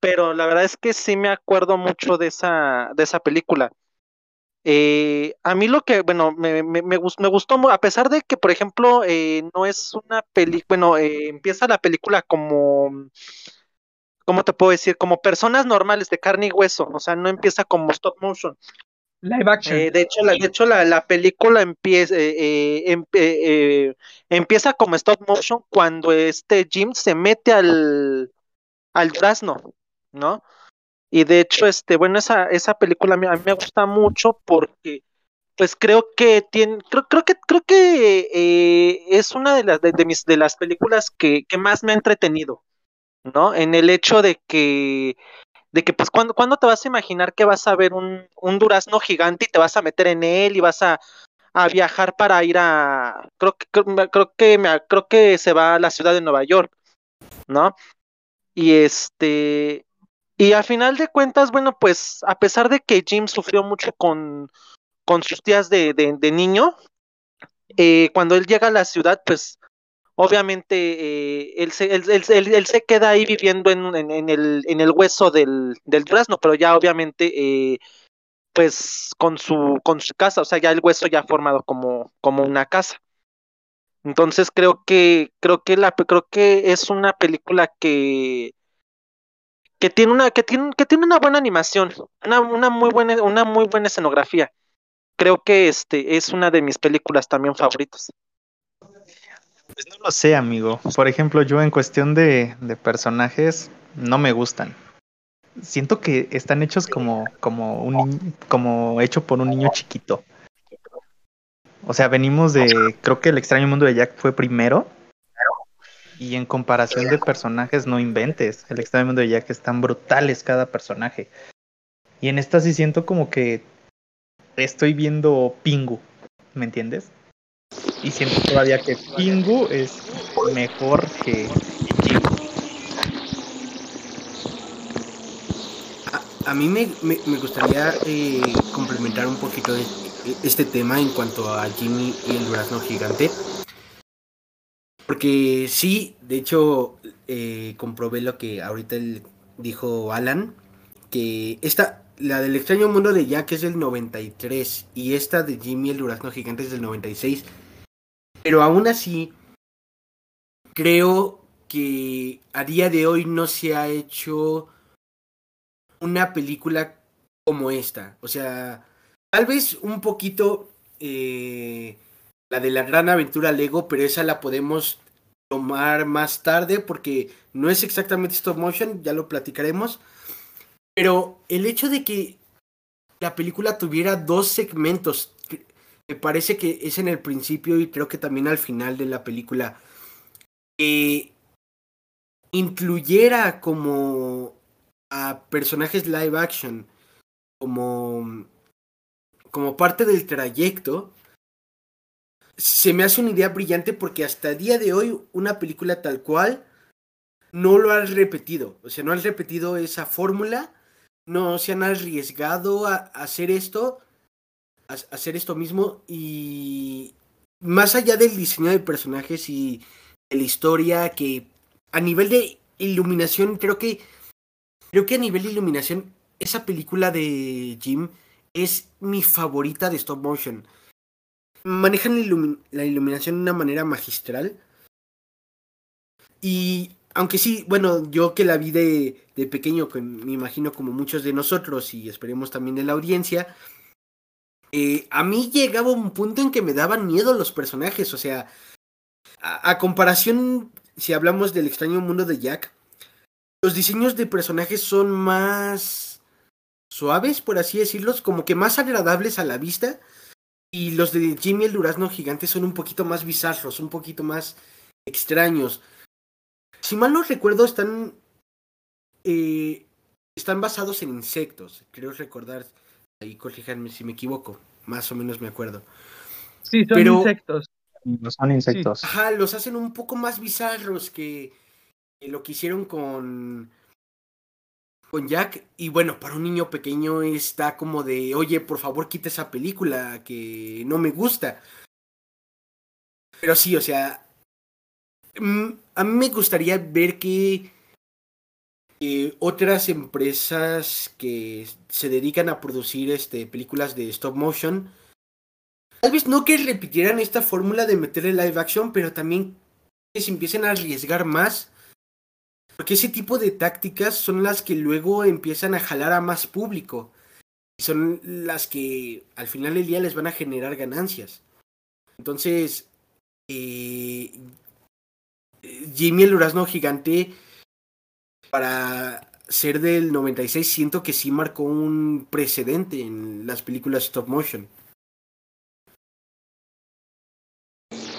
Pero la verdad es que sí me acuerdo mucho de esa, de esa película. Eh, a mí lo que, bueno, me, me, me, me gustó, a pesar de que, por ejemplo, eh, no es una película, bueno, eh, empieza la película como, ¿cómo te puedo decir? Como personas normales de carne y hueso, o sea, no empieza como stop motion. Live action. De hecho, la, de hecho la, la película empieza, em, empieza como stop motion cuando este Jim se mete al, al durazno, ¿no? Y de hecho, este, bueno, esa, esa película a mí, a mí me gusta mucho porque pues creo que tiene, creo, creo que, creo que eh, es una de las de, de, mis de las películas que, que más me ha entretenido, ¿no? En el hecho de que de que pues cuando, cuando te vas a imaginar que vas a ver un, un durazno gigante y te vas a meter en él y vas a, a viajar para ir a creo que creo, creo que me, creo que se va a la ciudad de Nueva York, ¿no? Y este y al final de cuentas, bueno, pues a pesar de que Jim sufrió mucho con, con sus días de, de, niño, eh, cuando él llega a la ciudad, pues obviamente eh, él, se, él, él, él, se queda ahí viviendo en, en, el, en el hueso del, del pero ya obviamente eh, pues con su, con su casa, o sea, ya el hueso ya formado como, como una casa. Entonces creo que, creo que la, creo que es una película que, que tiene una, que tiene, que tiene una buena animación, una, una muy buena, una muy buena escenografía. Creo que este es una de mis películas también favoritas. Pues no lo sé, amigo. Por ejemplo, yo en cuestión de, de personajes no me gustan. Siento que están hechos como, como un como hecho por un niño chiquito. O sea, venimos de, creo que el extraño mundo de Jack fue primero. Y en comparación de personajes, no inventes. El extraño mundo de Jack están brutales cada personaje. Y en esta sí siento como que estoy viendo Pingu, ¿me entiendes? Y siento todavía que Pingu es mejor que. A, a mí me, me, gustaría eh, complementar un poquito de este tema en cuanto a Jimmy y el durazno gigante. Porque sí, de hecho, eh, comprobé lo que ahorita dijo Alan, que esta, la del extraño mundo de Jack es del 93 y esta de Jimmy el durazno gigante es del 96. Pero aún así, creo que a día de hoy no se ha hecho una película como esta. O sea, tal vez un poquito eh, la de la gran aventura Lego, pero esa la podemos tomar más tarde porque no es exactamente stop motion, ya lo platicaremos. Pero el hecho de que la película tuviera dos segmentos, me parece que es en el principio y creo que también al final de la película, que incluyera como a personajes live action, como, como parte del trayecto, se me hace una idea brillante porque hasta el día de hoy una película tal cual no lo has repetido. O sea, no has repetido esa fórmula, no se han arriesgado a hacer esto, a hacer esto mismo y más allá del diseño de personajes y de la historia que a nivel de iluminación creo que creo que a nivel de iluminación esa película de Jim es mi favorita de stop motion manejan la, la, iluminación de una manera magistral. Y aunque sí, bueno, yo que la vi de, de pequeño, que me imagino como muchos de nosotros y esperemos también de la audiencia, eh, a mí llegaba un punto en que me daban miedo los personajes, o sea, a, a comparación, si hablamos del extraño mundo de Jack, los diseños de personajes son más suaves, por así decirlos, como que más agradables a la vista y los de Jimmy el Durazno Gigante son un poquito más bizarros, un poquito más extraños. Si mal no recuerdo, están. Eh, están basados en insectos. Creo recordar. Ahí corríjanme si me equivoco. Más o menos me acuerdo. Sí, son Pero, insectos. No son insectos. Sí. Ajá, los hacen un poco más bizarros que, que lo que hicieron con con Jack. Y bueno, para un niño pequeño está como de, oye, por favor, quita esa película que no me gusta. Pero sí, o sea, a mí me gustaría ver que eh, otras empresas que se dedican a producir este, películas de stop motion, tal vez no que repitieran esta fórmula de meterle live action, pero también que se empiecen a arriesgar más. Porque ese tipo de tácticas son las que luego empiezan a jalar a más público. Son las que al final del día les van a generar ganancias. Entonces, eh, Jimmy el Durazno Gigante, para ser del 96, siento que sí marcó un precedente en las películas stop motion.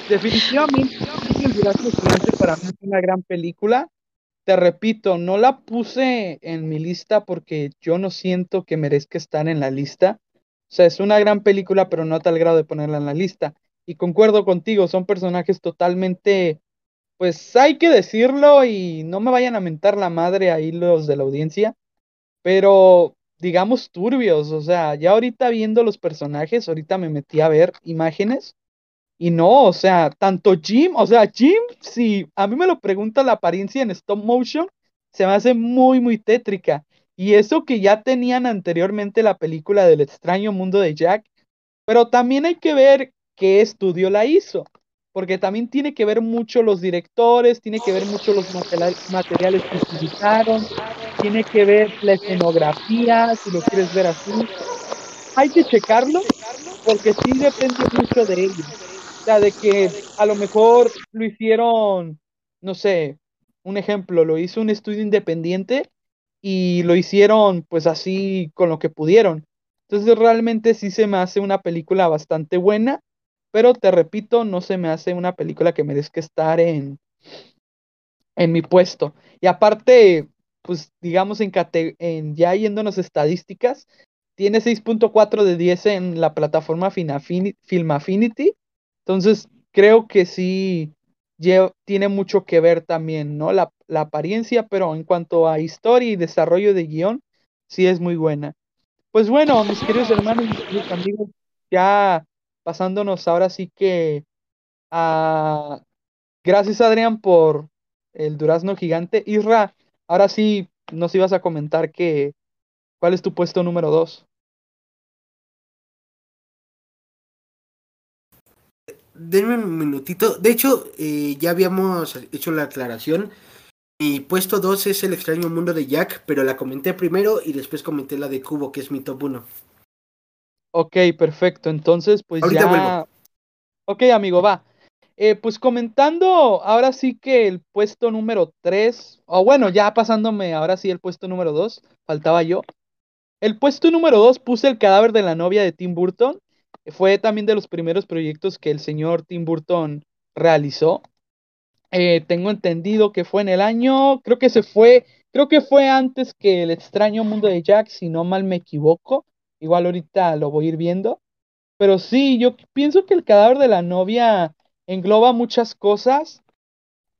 Definitivamente, el Durazno Gigante para mí es una gran película. Te repito, no la puse en mi lista porque yo no siento que merezca estar en la lista. O sea, es una gran película, pero no a tal grado de ponerla en la lista. Y concuerdo contigo, son personajes totalmente, pues hay que decirlo y no me vayan a mentar la madre ahí los de la audiencia, pero digamos turbios, o sea, ya ahorita viendo los personajes, ahorita me metí a ver imágenes y no, o sea, tanto Jim, o sea, Jim, si a mí me lo pregunta la apariencia en stop motion, se me hace muy, muy tétrica. Y eso que ya tenían anteriormente la película del extraño mundo de Jack, pero también hay que ver qué estudio la hizo, porque también tiene que ver mucho los directores, tiene que ver mucho los materiales que utilizaron, tiene que ver la escenografía, si lo quieres ver así. Hay que checarlo, porque sí depende mucho de ellos sea, de que a lo mejor lo hicieron, no sé, un ejemplo, lo hizo un estudio independiente y lo hicieron pues así con lo que pudieron. Entonces realmente sí se me hace una película bastante buena, pero te repito, no se me hace una película que merezca estar en, en mi puesto. Y aparte, pues digamos en, en ya yéndonos estadísticas, tiene 6.4 de 10 en la plataforma Film Affinity entonces, creo que sí tiene mucho que ver también, ¿no? La, apariencia, pero en cuanto a historia y desarrollo de guion, sí es muy buena. Pues bueno, mis queridos hermanos, amigos, ya pasándonos ahora sí que a... Gracias Adrián por el durazno gigante. Isra, ahora sí nos ibas a comentar que cuál es tu puesto número dos. Denme un minutito. De hecho, eh, ya habíamos hecho la aclaración. Mi puesto 2 es El extraño mundo de Jack, pero la comenté primero y después comenté la de Cubo, que es mi top 1. Ok, perfecto. Entonces, pues ya. Vuelvo. Ok, amigo, va. Eh, pues comentando, ahora sí que el puesto número 3, o bueno, ya pasándome ahora sí el puesto número 2, faltaba yo. El puesto número 2 puse el cadáver de la novia de Tim Burton. Fue también de los primeros proyectos que el señor Tim Burton realizó. Eh, tengo entendido que fue en el año, creo que se fue, creo que fue antes que El extraño mundo de Jack, si no mal me equivoco. Igual ahorita lo voy a ir viendo. Pero sí, yo pienso que el cadáver de la novia engloba muchas cosas,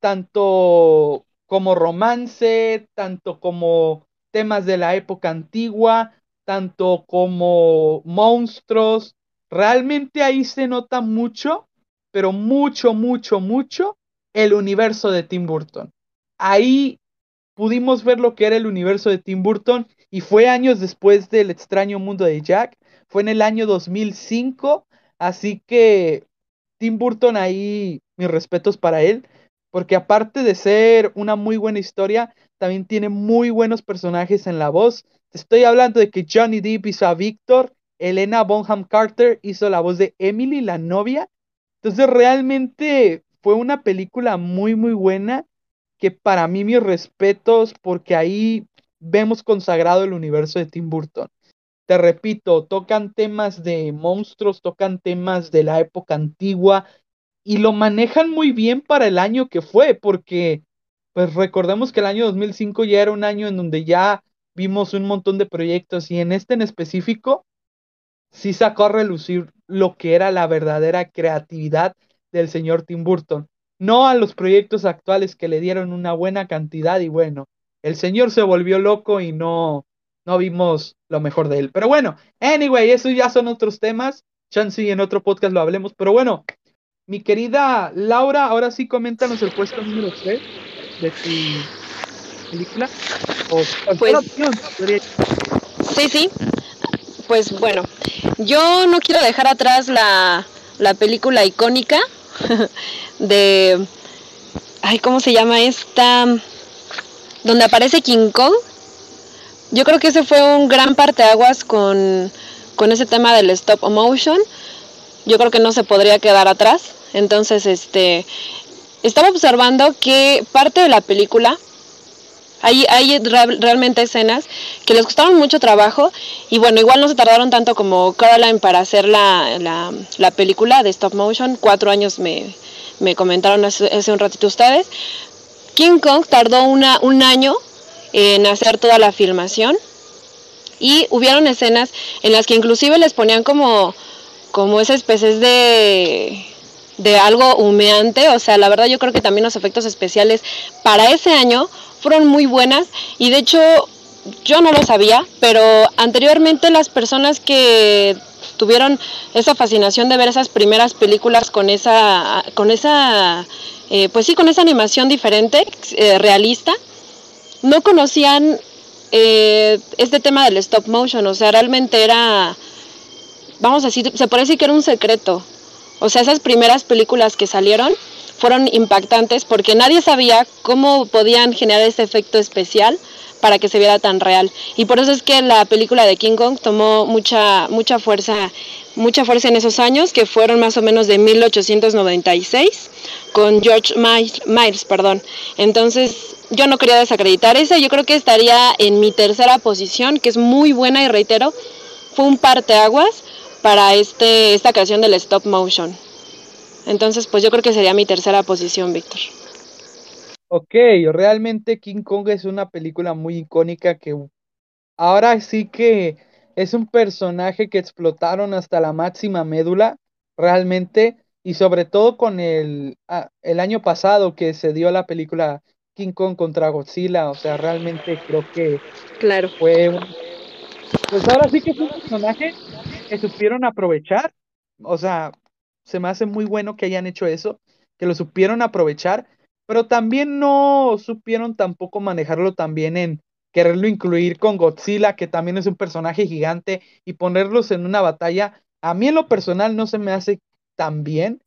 tanto como romance, tanto como temas de la época antigua, tanto como monstruos, Realmente ahí se nota mucho, pero mucho, mucho, mucho el universo de Tim Burton. Ahí pudimos ver lo que era el universo de Tim Burton y fue años después del extraño mundo de Jack. Fue en el año 2005, así que Tim Burton ahí, mis respetos para él, porque aparte de ser una muy buena historia, también tiene muy buenos personajes en la voz. estoy hablando de que Johnny Depp hizo a Victor Elena Bonham Carter hizo la voz de Emily, la novia. Entonces realmente fue una película muy, muy buena que para mí mis respetos porque ahí vemos consagrado el universo de Tim Burton. Te repito, tocan temas de monstruos, tocan temas de la época antigua y lo manejan muy bien para el año que fue, porque pues recordemos que el año 2005 ya era un año en donde ya vimos un montón de proyectos y en este en específico sí sacó a relucir lo que era la verdadera creatividad del señor Tim Burton, no a los proyectos actuales que le dieron una buena cantidad y bueno, el señor se volvió loco y no, no vimos lo mejor de él. Pero bueno, anyway, eso ya son otros temas. Chance en otro podcast lo hablemos. Pero bueno, mi querida Laura, ahora sí coméntanos el puesto número 3 de tu película? O Pues- opción, Sí, sí. Pues bueno, yo no quiero dejar atrás la, la película icónica de... Ay, ¿cómo se llama esta? Donde aparece King Kong. Yo creo que ese fue un gran parteaguas con, con ese tema del stop motion. Yo creo que no se podría quedar atrás. Entonces, este, estaba observando que parte de la película hay, hay real- realmente escenas que les costaron mucho trabajo y bueno, igual no se tardaron tanto como Caroline para hacer la, la, la película de stop motion. Cuatro años me, me comentaron hace, hace un ratito ustedes. King Kong tardó una, un año en hacer toda la filmación y hubieron escenas en las que inclusive les ponían como, como esas especies de, de algo humeante. O sea, la verdad yo creo que también los efectos especiales para ese año fueron muy buenas y de hecho yo no lo sabía, pero anteriormente las personas que tuvieron esa fascinación de ver esas primeras películas con esa, con esa, eh, pues sí, con esa animación diferente, eh, realista, no conocían eh, este tema del stop motion, o sea, realmente era, vamos a decir, se decir que era un secreto. O sea, esas primeras películas que salieron fueron impactantes porque nadie sabía cómo podían generar ese efecto especial para que se viera tan real. Y por eso es que la película de King Kong tomó mucha mucha fuerza, mucha fuerza en esos años que fueron más o menos de 1896 con George Miles, Miles, perdón. Entonces, yo no quería desacreditar esa, yo creo que estaría en mi tercera posición, que es muy buena y reitero, fue un parteaguas para este esta creación del stop motion. Entonces, pues yo creo que sería mi tercera posición, Víctor. Ok, realmente King Kong es una película muy icónica que ahora sí que es un personaje que explotaron hasta la máxima médula, realmente, y sobre todo con el, ah, el año pasado que se dio la película King Kong contra Godzilla, o sea, realmente creo que Claro. fue un- pues ahora sí que fue un personaje que supieron aprovechar, o sea, se me hace muy bueno que hayan hecho eso, que lo supieron aprovechar, pero también no supieron tampoco manejarlo también en quererlo incluir con Godzilla, que también es un personaje gigante, y ponerlos en una batalla. A mí en lo personal no se me hace tan bien.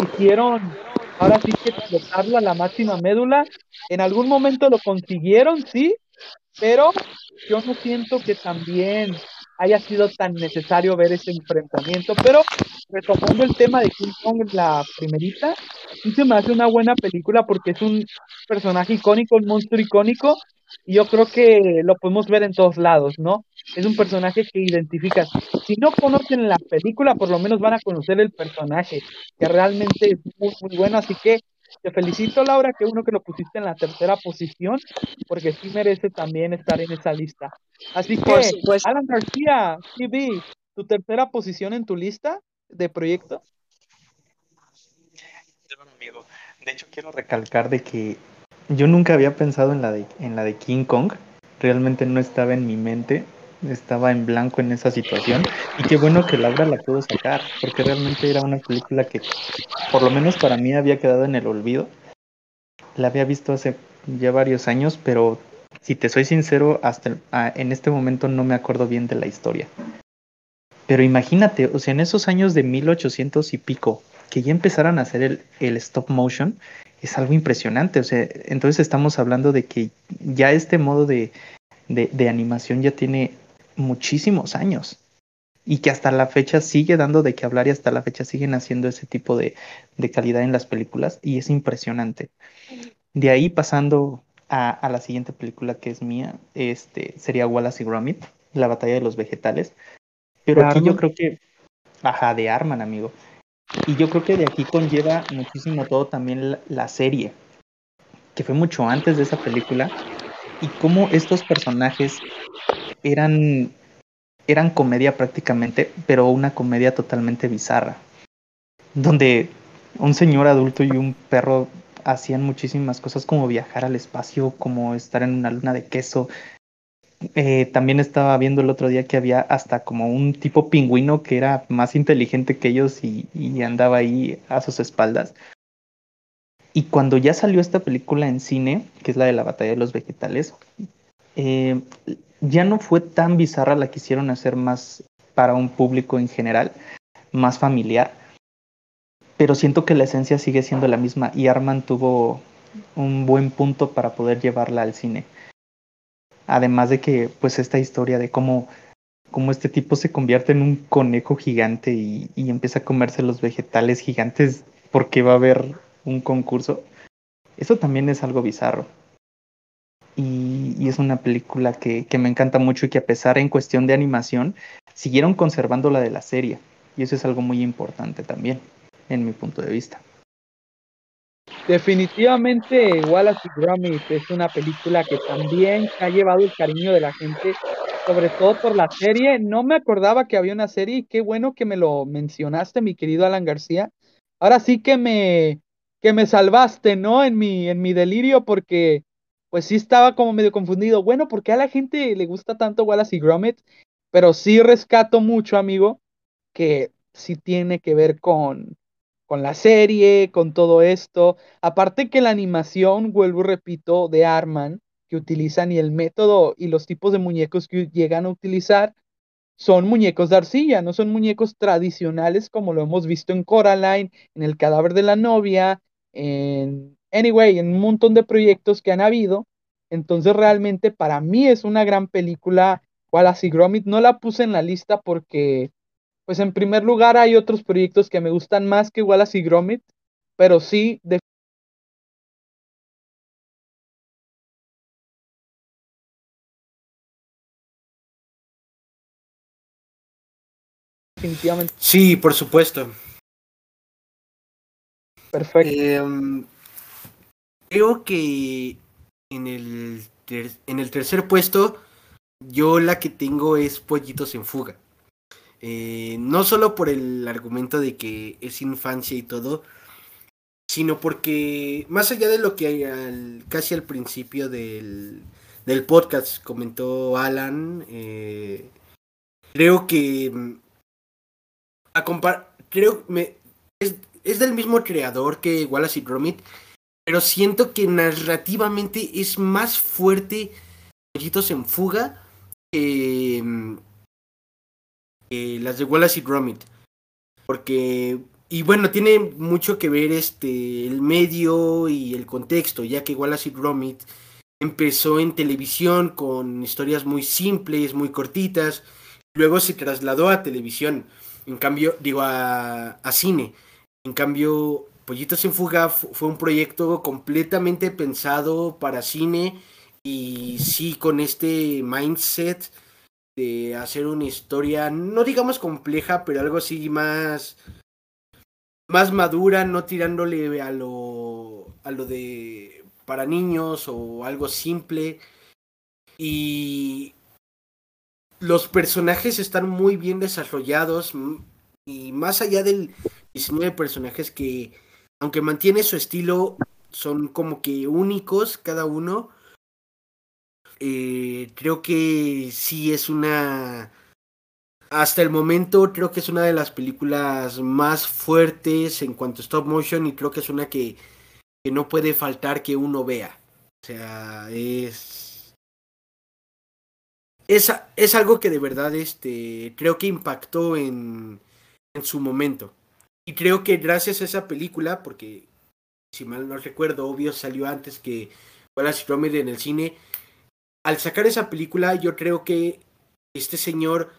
Hicieron, ahora sí que explotarlo a la máxima médula. En algún momento lo consiguieron, sí, pero yo no siento que también haya sido tan necesario ver ese enfrentamiento. Pero retomando el tema de King Kong, la primerita, se me hace una buena película porque es un personaje icónico, un monstruo icónico, y yo creo que lo podemos ver en todos lados, ¿no? Es un personaje que identificas. Si no conocen la película, por lo menos van a conocer el personaje, que realmente es muy, muy bueno. Así que te felicito, Laura, que uno que lo pusiste en la tercera posición, porque sí merece también estar en esa lista. Así que, supuesto. Alan García, TV, tu tercera posición en tu lista de proyecto. Bueno, amigo, de hecho quiero recalcar de que yo nunca había pensado en la de en la de King Kong, realmente no estaba en mi mente, estaba en blanco en esa situación y qué bueno que Laura la pudo sacar, porque realmente era una película que por lo menos para mí había quedado en el olvido. La había visto hace ya varios años, pero si te soy sincero, hasta en este momento no me acuerdo bien de la historia. Pero imagínate, o sea, en esos años de 1800 y pico, que ya empezaran a hacer el, el stop motion, es algo impresionante. O sea, entonces estamos hablando de que ya este modo de, de, de animación ya tiene muchísimos años. Y que hasta la fecha sigue dando de qué hablar y hasta la fecha siguen haciendo ese tipo de, de calidad en las películas y es impresionante. De ahí pasando a, a la siguiente película que es mía, este sería Wallace y Gromit, La batalla de los vegetales. Pero ¿De aquí yo creo que, ajá, de Arman, amigo. Y yo creo que de aquí conlleva muchísimo todo también la, la serie, que fue mucho antes de esa película, y cómo estos personajes eran, eran comedia prácticamente, pero una comedia totalmente bizarra, donde un señor adulto y un perro hacían muchísimas cosas como viajar al espacio, como estar en una luna de queso. Eh, también estaba viendo el otro día que había hasta como un tipo pingüino que era más inteligente que ellos y, y andaba ahí a sus espaldas. Y cuando ya salió esta película en cine, que es la de la batalla de los vegetales, eh, ya no fue tan bizarra la que hicieron hacer más para un público en general, más familiar. Pero siento que la esencia sigue siendo la misma y Arman tuvo un buen punto para poder llevarla al cine. Además de que, pues, esta historia de cómo, cómo este tipo se convierte en un conejo gigante y, y empieza a comerse los vegetales gigantes porque va a haber un concurso, eso también es algo bizarro. Y, es una película que, que, me encanta mucho y que a pesar en cuestión de animación, siguieron conservando la de la serie. Y eso es algo muy importante también, en mi punto de vista. Definitivamente Wallace y Gromit es una película que también ha llevado el cariño de la gente, sobre todo por la serie. No me acordaba que había una serie y qué bueno que me lo mencionaste, mi querido Alan García. Ahora sí que me, que me salvaste, ¿no? En mi, en mi delirio, porque pues sí estaba como medio confundido. Bueno, ¿por qué a la gente le gusta tanto Wallace y Gromit? Pero sí rescato mucho, amigo, que sí tiene que ver con, con la serie, con todo esto. Aparte que la animación, vuelvo y repito, de Arman, que utilizan y el método y los tipos de muñecos que llegan a utilizar, son muñecos de arcilla, no son muñecos tradicionales como lo hemos visto en Coraline, en El cadáver de la novia, en Anyway, en un montón de proyectos que han habido. Entonces realmente para mí es una gran película. Wallace y Gromit no la puse en la lista porque, pues en primer lugar hay otros proyectos que me gustan más que Wallace y Gromit, pero sí de definitivamente. Sí, por supuesto. Perfecto. Eh, creo que en el, en el tercer puesto, yo la que tengo es Pollitos en Fuga. Eh, no solo por el argumento de que es infancia y todo, sino porque más allá de lo que al, casi al principio del, del podcast comentó Alan, eh, creo que a compar creo me es, del mismo creador que Wallace y Gromit, pero siento que narrativamente es más fuerte Pollitos en Fuga que, que las de Wallace y Gromit. Porque, y bueno, tiene mucho que ver este el medio y el contexto, ya que Wallace y Gromit empezó en televisión con historias muy simples, muy cortitas, luego se trasladó a televisión, en cambio, digo, a, a cine. En cambio, Pollitos en Fuga fue un proyecto completamente pensado para cine y sí con este mindset de hacer una historia, no digamos compleja, pero algo así más más madura, no tirándole a lo a lo de para niños o algo simple. Y los personajes están muy bien desarrollados y más allá del diseño de personajes que aunque mantiene su estilo, son como que únicos cada uno. Eh, creo que sí es una... Hasta el momento creo que es una de las películas más fuertes en cuanto a stop motion y creo que es una que, que no puede faltar que uno vea. O sea, es... Es, es algo que de verdad este, creo que impactó en, en su momento. Y creo que gracias a esa película, porque si mal no recuerdo, obvio salió antes que Wallace y Gromit en el cine. Al sacar esa película, yo creo que este señor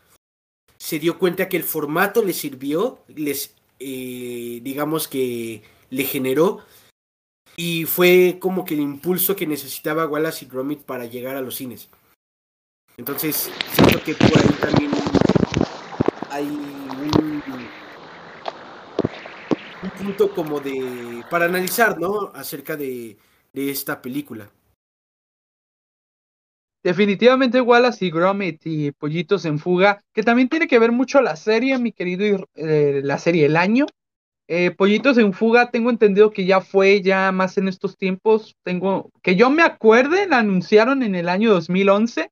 se dio cuenta que el formato le sirvió, les, eh, digamos que le generó, y fue como que el impulso que necesitaba Wallace y Gromit para llegar a los cines. Entonces, siento que por ahí también hay un un como de para analizar, ¿no? Acerca de, de esta película. Definitivamente Wallace y Gromit y Pollitos en Fuga, que también tiene que ver mucho la serie, mi querido, eh, la serie El Año. Eh, Pollitos en Fuga, tengo entendido que ya fue ya más en estos tiempos, tengo, que yo me acuerde, la anunciaron en el año 2011,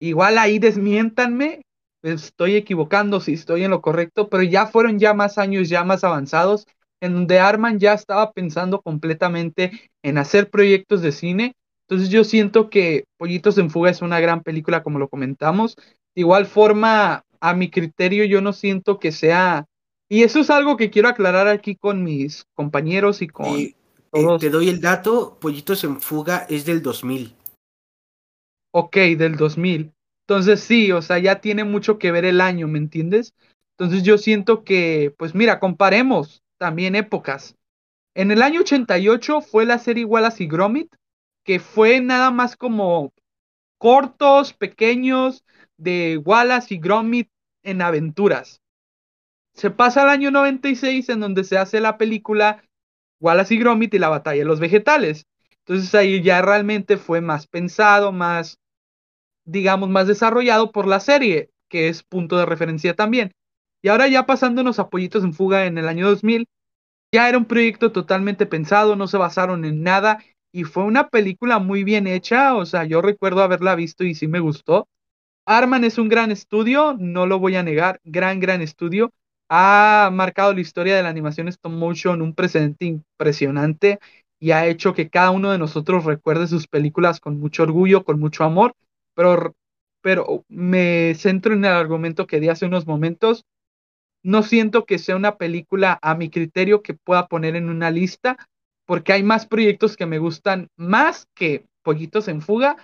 igual ahí desmiéntanme, estoy equivocando si estoy en lo correcto, pero ya fueron ya más años ya más avanzados, en donde Arman ya estaba pensando completamente en hacer proyectos de cine. Entonces yo siento que Pollitos en Fuga es una gran película, como lo comentamos. De igual forma, a mi criterio, yo no siento que sea... Y eso es algo que quiero aclarar aquí con mis compañeros y con... Eh, eh, te doy el dato, Pollitos en Fuga es del 2000. Ok, del 2000. Entonces sí, o sea, ya tiene mucho que ver el año, ¿me entiendes? Entonces yo siento que, pues mira, comparemos también épocas. En el año 88 fue la serie Wallace y Gromit, que fue nada más como cortos, pequeños, de Wallace y Gromit en aventuras. Se pasa al año 96 en donde se hace la película Wallace y Gromit y la batalla de los vegetales. Entonces ahí ya realmente fue más pensado, más, digamos, más desarrollado por la serie, que es punto de referencia también. Y ahora ya pasándonos a Pollitos en Fuga en el año 2000, ya era un proyecto totalmente pensado, no se basaron en nada y fue una película muy bien hecha, o sea, yo recuerdo haberla visto y sí me gustó. Arman es un gran estudio, no lo voy a negar, gran, gran estudio. Ha marcado la historia de la animación stop motion un precedente impresionante y ha hecho que cada uno de nosotros recuerde sus películas con mucho orgullo, con mucho amor, pero, pero me centro en el argumento que di hace unos momentos. No siento que sea una película a mi criterio que pueda poner en una lista, porque hay más proyectos que me gustan más que Pollitos en Fuga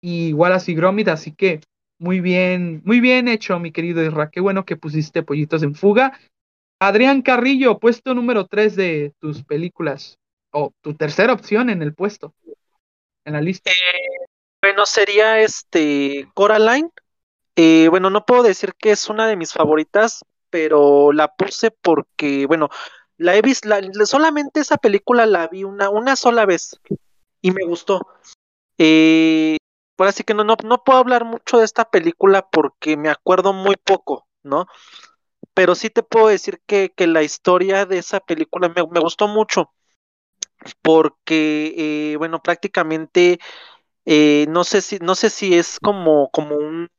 y Wallace y Gromit, así que muy bien, muy bien hecho, mi querido Isra. Qué bueno que pusiste Pollitos en Fuga. Adrián Carrillo, puesto número 3 de tus películas, o tu tercera opción en el puesto, en la lista. Eh, bueno, sería este Coraline. Eh, bueno, no puedo decir que es una de mis favoritas, pero la puse porque, bueno, la he visto, solamente esa película la vi una, una sola vez y me gustó. Eh, ahora sí que no, no, no puedo hablar mucho de esta película porque me acuerdo muy poco, ¿no? Pero sí te puedo decir que, que la historia de esa película me, me gustó mucho porque, eh, bueno, prácticamente eh, no sé si, no sé si es como, como un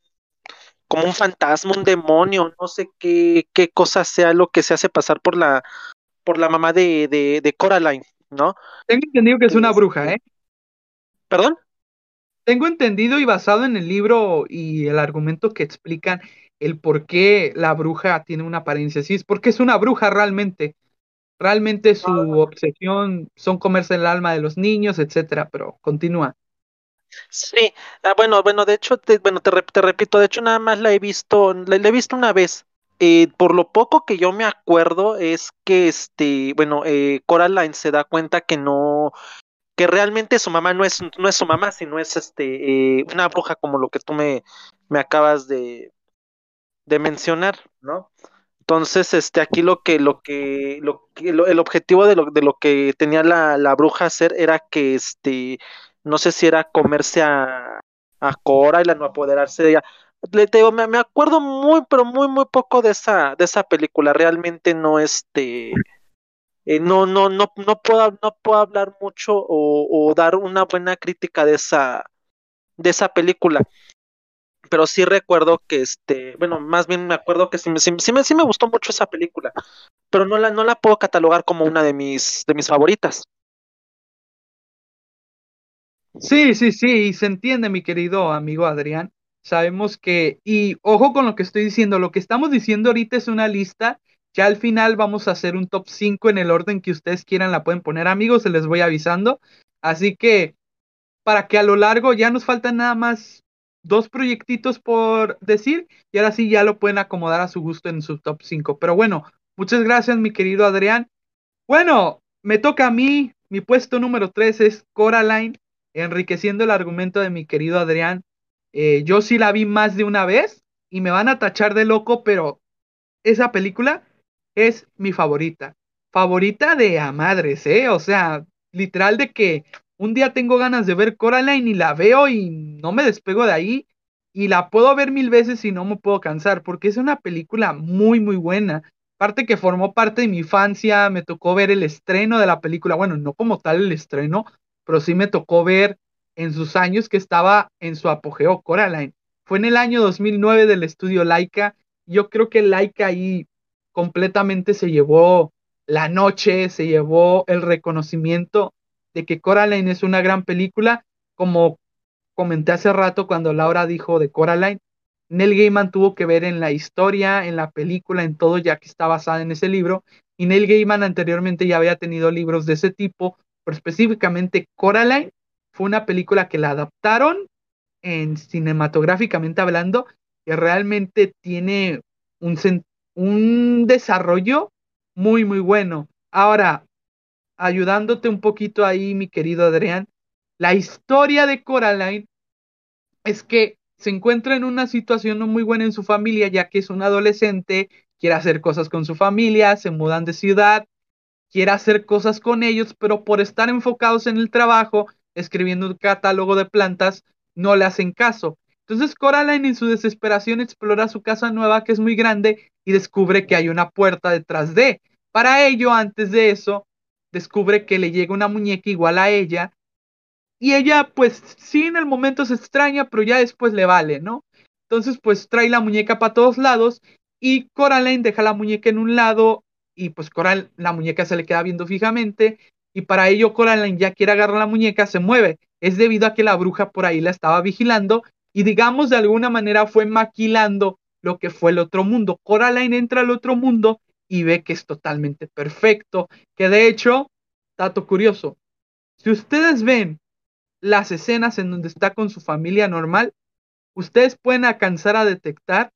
como un fantasma, un demonio, no sé qué, qué cosa sea lo que se hace pasar por la, por la mamá de, de, de Coraline, ¿no? Tengo entendido que es una bruja, ¿eh? ¿Perdón? Tengo entendido y basado en el libro y el argumento que explican el por qué la bruja tiene una apariencia así, es porque es una bruja realmente. Realmente su obsesión son comerse el alma de los niños, etcétera, pero continúa. Sí, ah, bueno, bueno, de hecho, te, bueno, te, te, repito, de hecho nada más la he visto, la, he visto una vez. Eh, por lo poco que yo me acuerdo es que, este, bueno, eh, Coraline se da cuenta que no, que realmente su mamá no es, no es su mamá, sino es, este, eh, una bruja como lo que tú me, me acabas de, de mencionar, ¿no? Entonces, este, aquí lo que, lo que, lo que, lo, el objetivo de lo, de lo que tenía la, la bruja hacer era que, este, no sé si era comerse a, a Cora y la no apoderarse de ella. Le digo, me, me, acuerdo muy, pero muy, muy poco de esa, de esa película. Realmente no, este, eh, no, no, no, no puedo, no puedo hablar mucho o, dar una buena crítica de esa, de esa película. Pero sí recuerdo que, este, bueno, más bien me acuerdo que sí, sí, sí, me, sí me gustó mucho esa película, pero no la, no la puedo catalogar como una de mis, de mis favoritas. Sí, sí, sí, y se entiende, mi querido amigo Adrián. Sabemos que, y ojo con lo que estoy diciendo, lo que estamos diciendo ahorita es una lista, ya al final vamos a hacer un top 5 en el orden que ustedes quieran, la pueden poner amigos, se les voy avisando. Así que, para que a lo largo ya nos faltan nada más dos proyectitos por decir, y ahora sí ya lo pueden acomodar a su gusto en su top 5. Pero bueno, muchas gracias, mi querido Adrián. Bueno, me toca a mí, mi puesto número 3 es Coraline enriqueciendo el argumento de mi querido Adrián. Eh, yo sí la vi más de una vez y me van a tachar de loco, pero esa película es mi favorita. Favorita de a madres, ¿eh? O sea, literal de que un día tengo ganas de ver Coraline y la veo y no me despego de ahí y la puedo ver mil veces y no me puedo cansar porque es una película muy, muy buena. Parte que formó parte de mi infancia, me tocó ver el estreno de la película, bueno, no como tal el estreno, pero sí me tocó ver en sus años que estaba en su apogeo Coraline. Fue en el año 2009 del estudio Laika. Yo creo que Laika ahí completamente se llevó la noche, se llevó el reconocimiento de que Coraline es una gran película, como comenté hace rato cuando Laura dijo de Coraline, Neil Gaiman tuvo que ver en la historia, en la película, en todo, ya que está basada en ese libro. Y Neil Gaiman anteriormente ya había tenido libros de ese tipo, pero específicamente Coraline fue una película que la adaptaron en cinematográficamente hablando, que realmente tiene un, un desarrollo muy, muy bueno. Ahora, ayudándote un poquito ahí, mi querido Adrián, la historia de Coraline es que se encuentra en una situación no muy buena en su familia, ya que es un adolescente, quiere hacer cosas con su familia, se mudan de ciudad, quiere hacer cosas con ellos, pero por estar enfocados en el trabajo, escribiendo un catálogo de plantas, no le hacen caso. Entonces Coraline en su desesperación explora su casa nueva que es muy grande y descubre que hay una puerta detrás de. Para ello, antes de eso, descubre que le llega una muñeca igual a ella y ella pues sí en el momento se extraña, pero ya después le vale, ¿no? Entonces pues trae la muñeca para todos lados y Coraline deja la muñeca en un lado y pues Coral, la muñeca se le queda viendo fijamente y para ello Coraline ya quiere agarrar la muñeca, se mueve. Es debido a que la bruja por ahí la estaba vigilando y digamos de alguna manera fue maquilando lo que fue el otro mundo. Coraline entra al otro mundo y ve que es totalmente perfecto, que de hecho, dato curioso, si ustedes ven las escenas en donde está con su familia normal, ustedes pueden alcanzar a detectar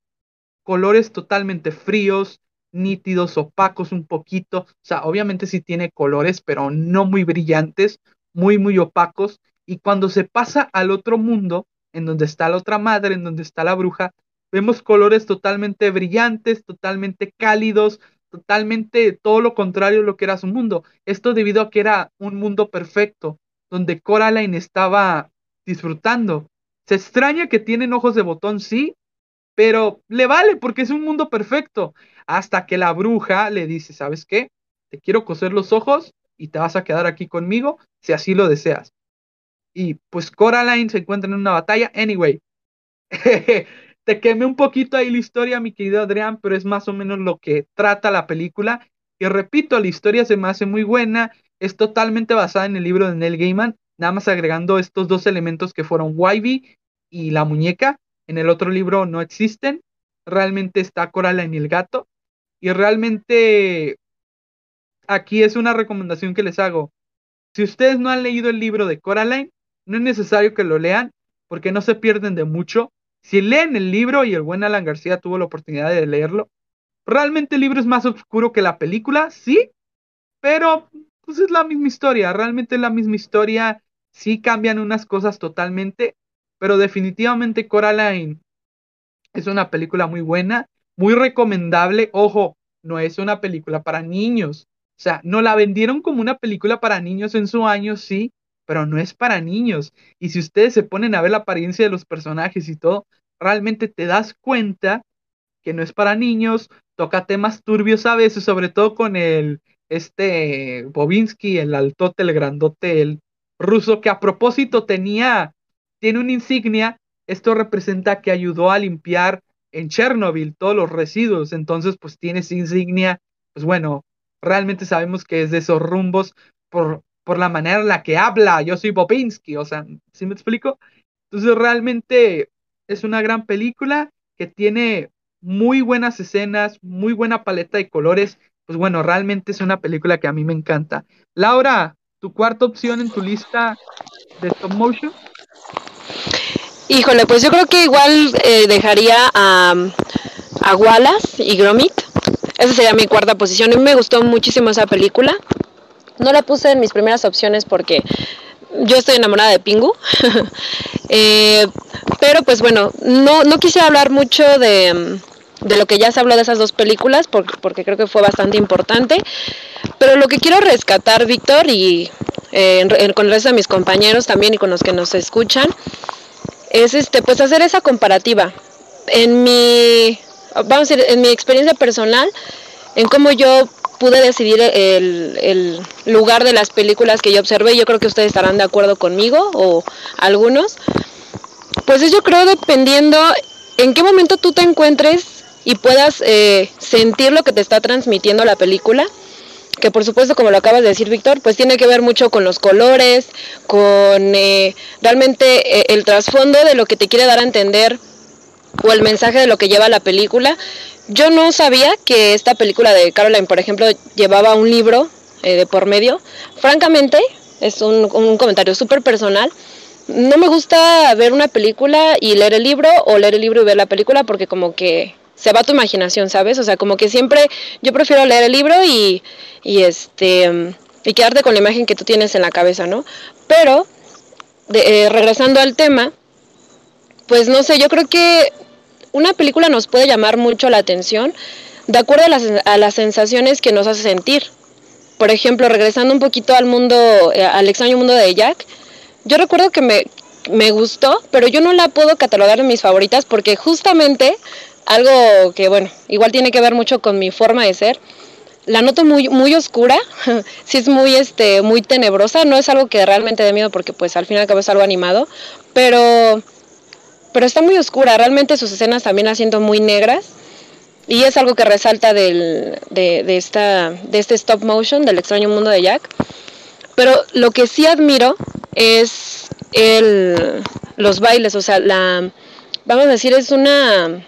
colores totalmente fríos, nítidos, opacos un poquito, o sea, obviamente sí tiene colores, pero no muy brillantes, muy, muy opacos, y cuando se pasa al otro mundo, en donde está la otra madre, en donde está la bruja, vemos colores totalmente brillantes, totalmente cálidos, totalmente todo lo contrario a lo que era su mundo. Esto debido a que era un mundo perfecto, donde Coraline estaba disfrutando. Se extraña que tienen ojos de botón, sí, pero le vale porque es un mundo perfecto. Hasta que la bruja le dice, ¿sabes qué? Te quiero coser los ojos y te vas a quedar aquí conmigo si así lo deseas. Y pues Coraline se encuentra en una batalla. Anyway, te quemé un poquito ahí la historia, mi querido Adrián, pero es más o menos lo que trata la película. Y repito, la historia se me hace muy buena. Es totalmente basada en el libro de Neil Gaiman, nada más agregando estos dos elementos que fueron Wybie y la muñeca. En el otro libro no existen. Realmente está Coraline y el gato. Y realmente aquí es una recomendación que les hago. Si ustedes no han leído el libro de Coraline, no es necesario que lo lean porque no se pierden de mucho. Si leen el libro y el buen Alan García tuvo la oportunidad de leerlo, realmente el libro es más oscuro que la película, sí, pero pues es la misma historia, realmente es la misma historia, sí cambian unas cosas totalmente, pero definitivamente Coraline es una película muy buena, muy recomendable, ojo, no es una película para niños, o sea, no la vendieron como una película para niños en su año, sí, pero no es para niños. Y si ustedes se ponen a ver la apariencia de los personajes y todo, realmente te das cuenta que no es para niños, toca temas turbios a veces, sobre todo con el, este, Bobinsky, el altote, el grandote, el ruso, que a propósito tenía, tiene una insignia, esto representa que ayudó a limpiar en Chernobyl todos los residuos, entonces pues tiene esa insignia, pues bueno, realmente sabemos que es de esos rumbos por por la manera en la que habla, yo soy Bobinski, o sea, ¿sí me explico? Entonces realmente es una gran película que tiene muy buenas escenas, muy buena paleta de colores, pues bueno, realmente es una película que a mí me encanta. Laura, tu cuarta opción en tu lista de stop motion. Híjole, pues yo creo que igual eh, dejaría a, a Wallace y Gromit. Esa sería mi cuarta posición. A mí me gustó muchísimo esa película. No la puse en mis primeras opciones porque yo estoy enamorada de Pingu. Eh, pero pues bueno, no, no quise hablar mucho de, lo que ya se habló de esas dos películas porque, creo que fue bastante importante. Pero lo que quiero rescatar, Víctor, y eh, con el resto de mis compañeros también y con los que nos escuchan, es este, pues hacer esa comparativa. En mi, vamos a decir, en mi experiencia personal, en cómo yo pude decidir el, lugar de las películas que yo observé, yo creo que ustedes estarán de acuerdo conmigo o algunos, pues es yo creo dependiendo en qué momento tú te encuentres y puedas eh, sentir lo que te está transmitiendo la película. Que por supuesto, como lo acabas de decir, Víctor, pues tiene que ver mucho con los colores, con eh, realmente eh, el trasfondo de lo que te quiere dar a entender o el mensaje de lo que lleva la película. Yo no sabía que esta película de Caroline, por ejemplo, llevaba un libro eh, de por medio. Francamente, es un, un comentario súper personal. No me gusta ver una película y leer el libro o leer el libro y ver la película porque como que se va tu imaginación, ¿sabes? O sea, como que siempre yo prefiero leer el libro y, y este y quedarte con la imagen que tú tienes en la cabeza, ¿no? Pero de, eh, regresando al tema, pues no sé, yo creo que una película nos puede llamar mucho la atención de acuerdo a las, a las sensaciones que nos hace sentir. Por ejemplo, regresando un poquito al mundo, eh, al extraño mundo de Jack, yo recuerdo que me, me gustó, pero yo no la puedo catalogar en mis favoritas porque justamente algo que, bueno, igual tiene que ver mucho con mi forma de ser, la noto muy muy oscura, sí es muy este muy tenebrosa, no es algo que realmente dé miedo porque pues al final acaba es algo animado, pero pero está muy oscura, realmente sus escenas también las siento muy negras y es algo que resalta del, de, de, esta, de este stop motion, del extraño mundo de Jack. Pero lo que sí admiro es el, los bailes, o sea, la, vamos a decir, es una...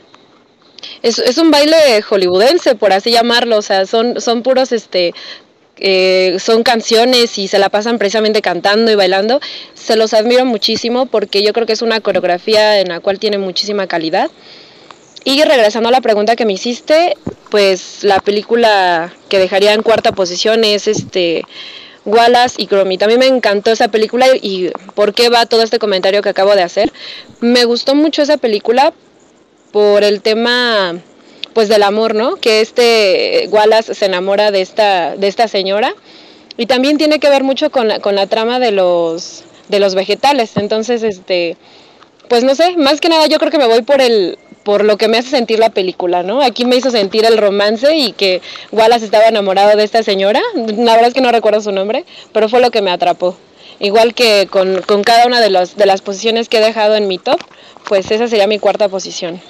Es, es un baile hollywoodense, por así llamarlo, o sea, son, son puros, este, eh, son canciones y se la pasan precisamente cantando y bailando. Se los admiro muchísimo porque yo creo que es una coreografía en la cual tiene muchísima calidad. Y regresando a la pregunta que me hiciste, pues la película que dejaría en cuarta posición es este Wallace y Gromit. A mí me encantó esa película y por qué va todo este comentario que acabo de hacer. Me gustó mucho esa película por el tema pues del amor, ¿no? Que este Wallace se enamora de esta de esta señora y también tiene que ver mucho con la, con la trama de los de los vegetales. Entonces, este pues no sé, más que nada yo creo que me voy por el por lo que me hace sentir la película, ¿no? Aquí me hizo sentir el romance y que Wallace estaba enamorado de esta señora. La verdad es que no recuerdo su nombre, pero fue lo que me atrapó. Igual que con, con cada una de, los, de las posiciones que he dejado en mi top, pues esa sería mi cuarta posición.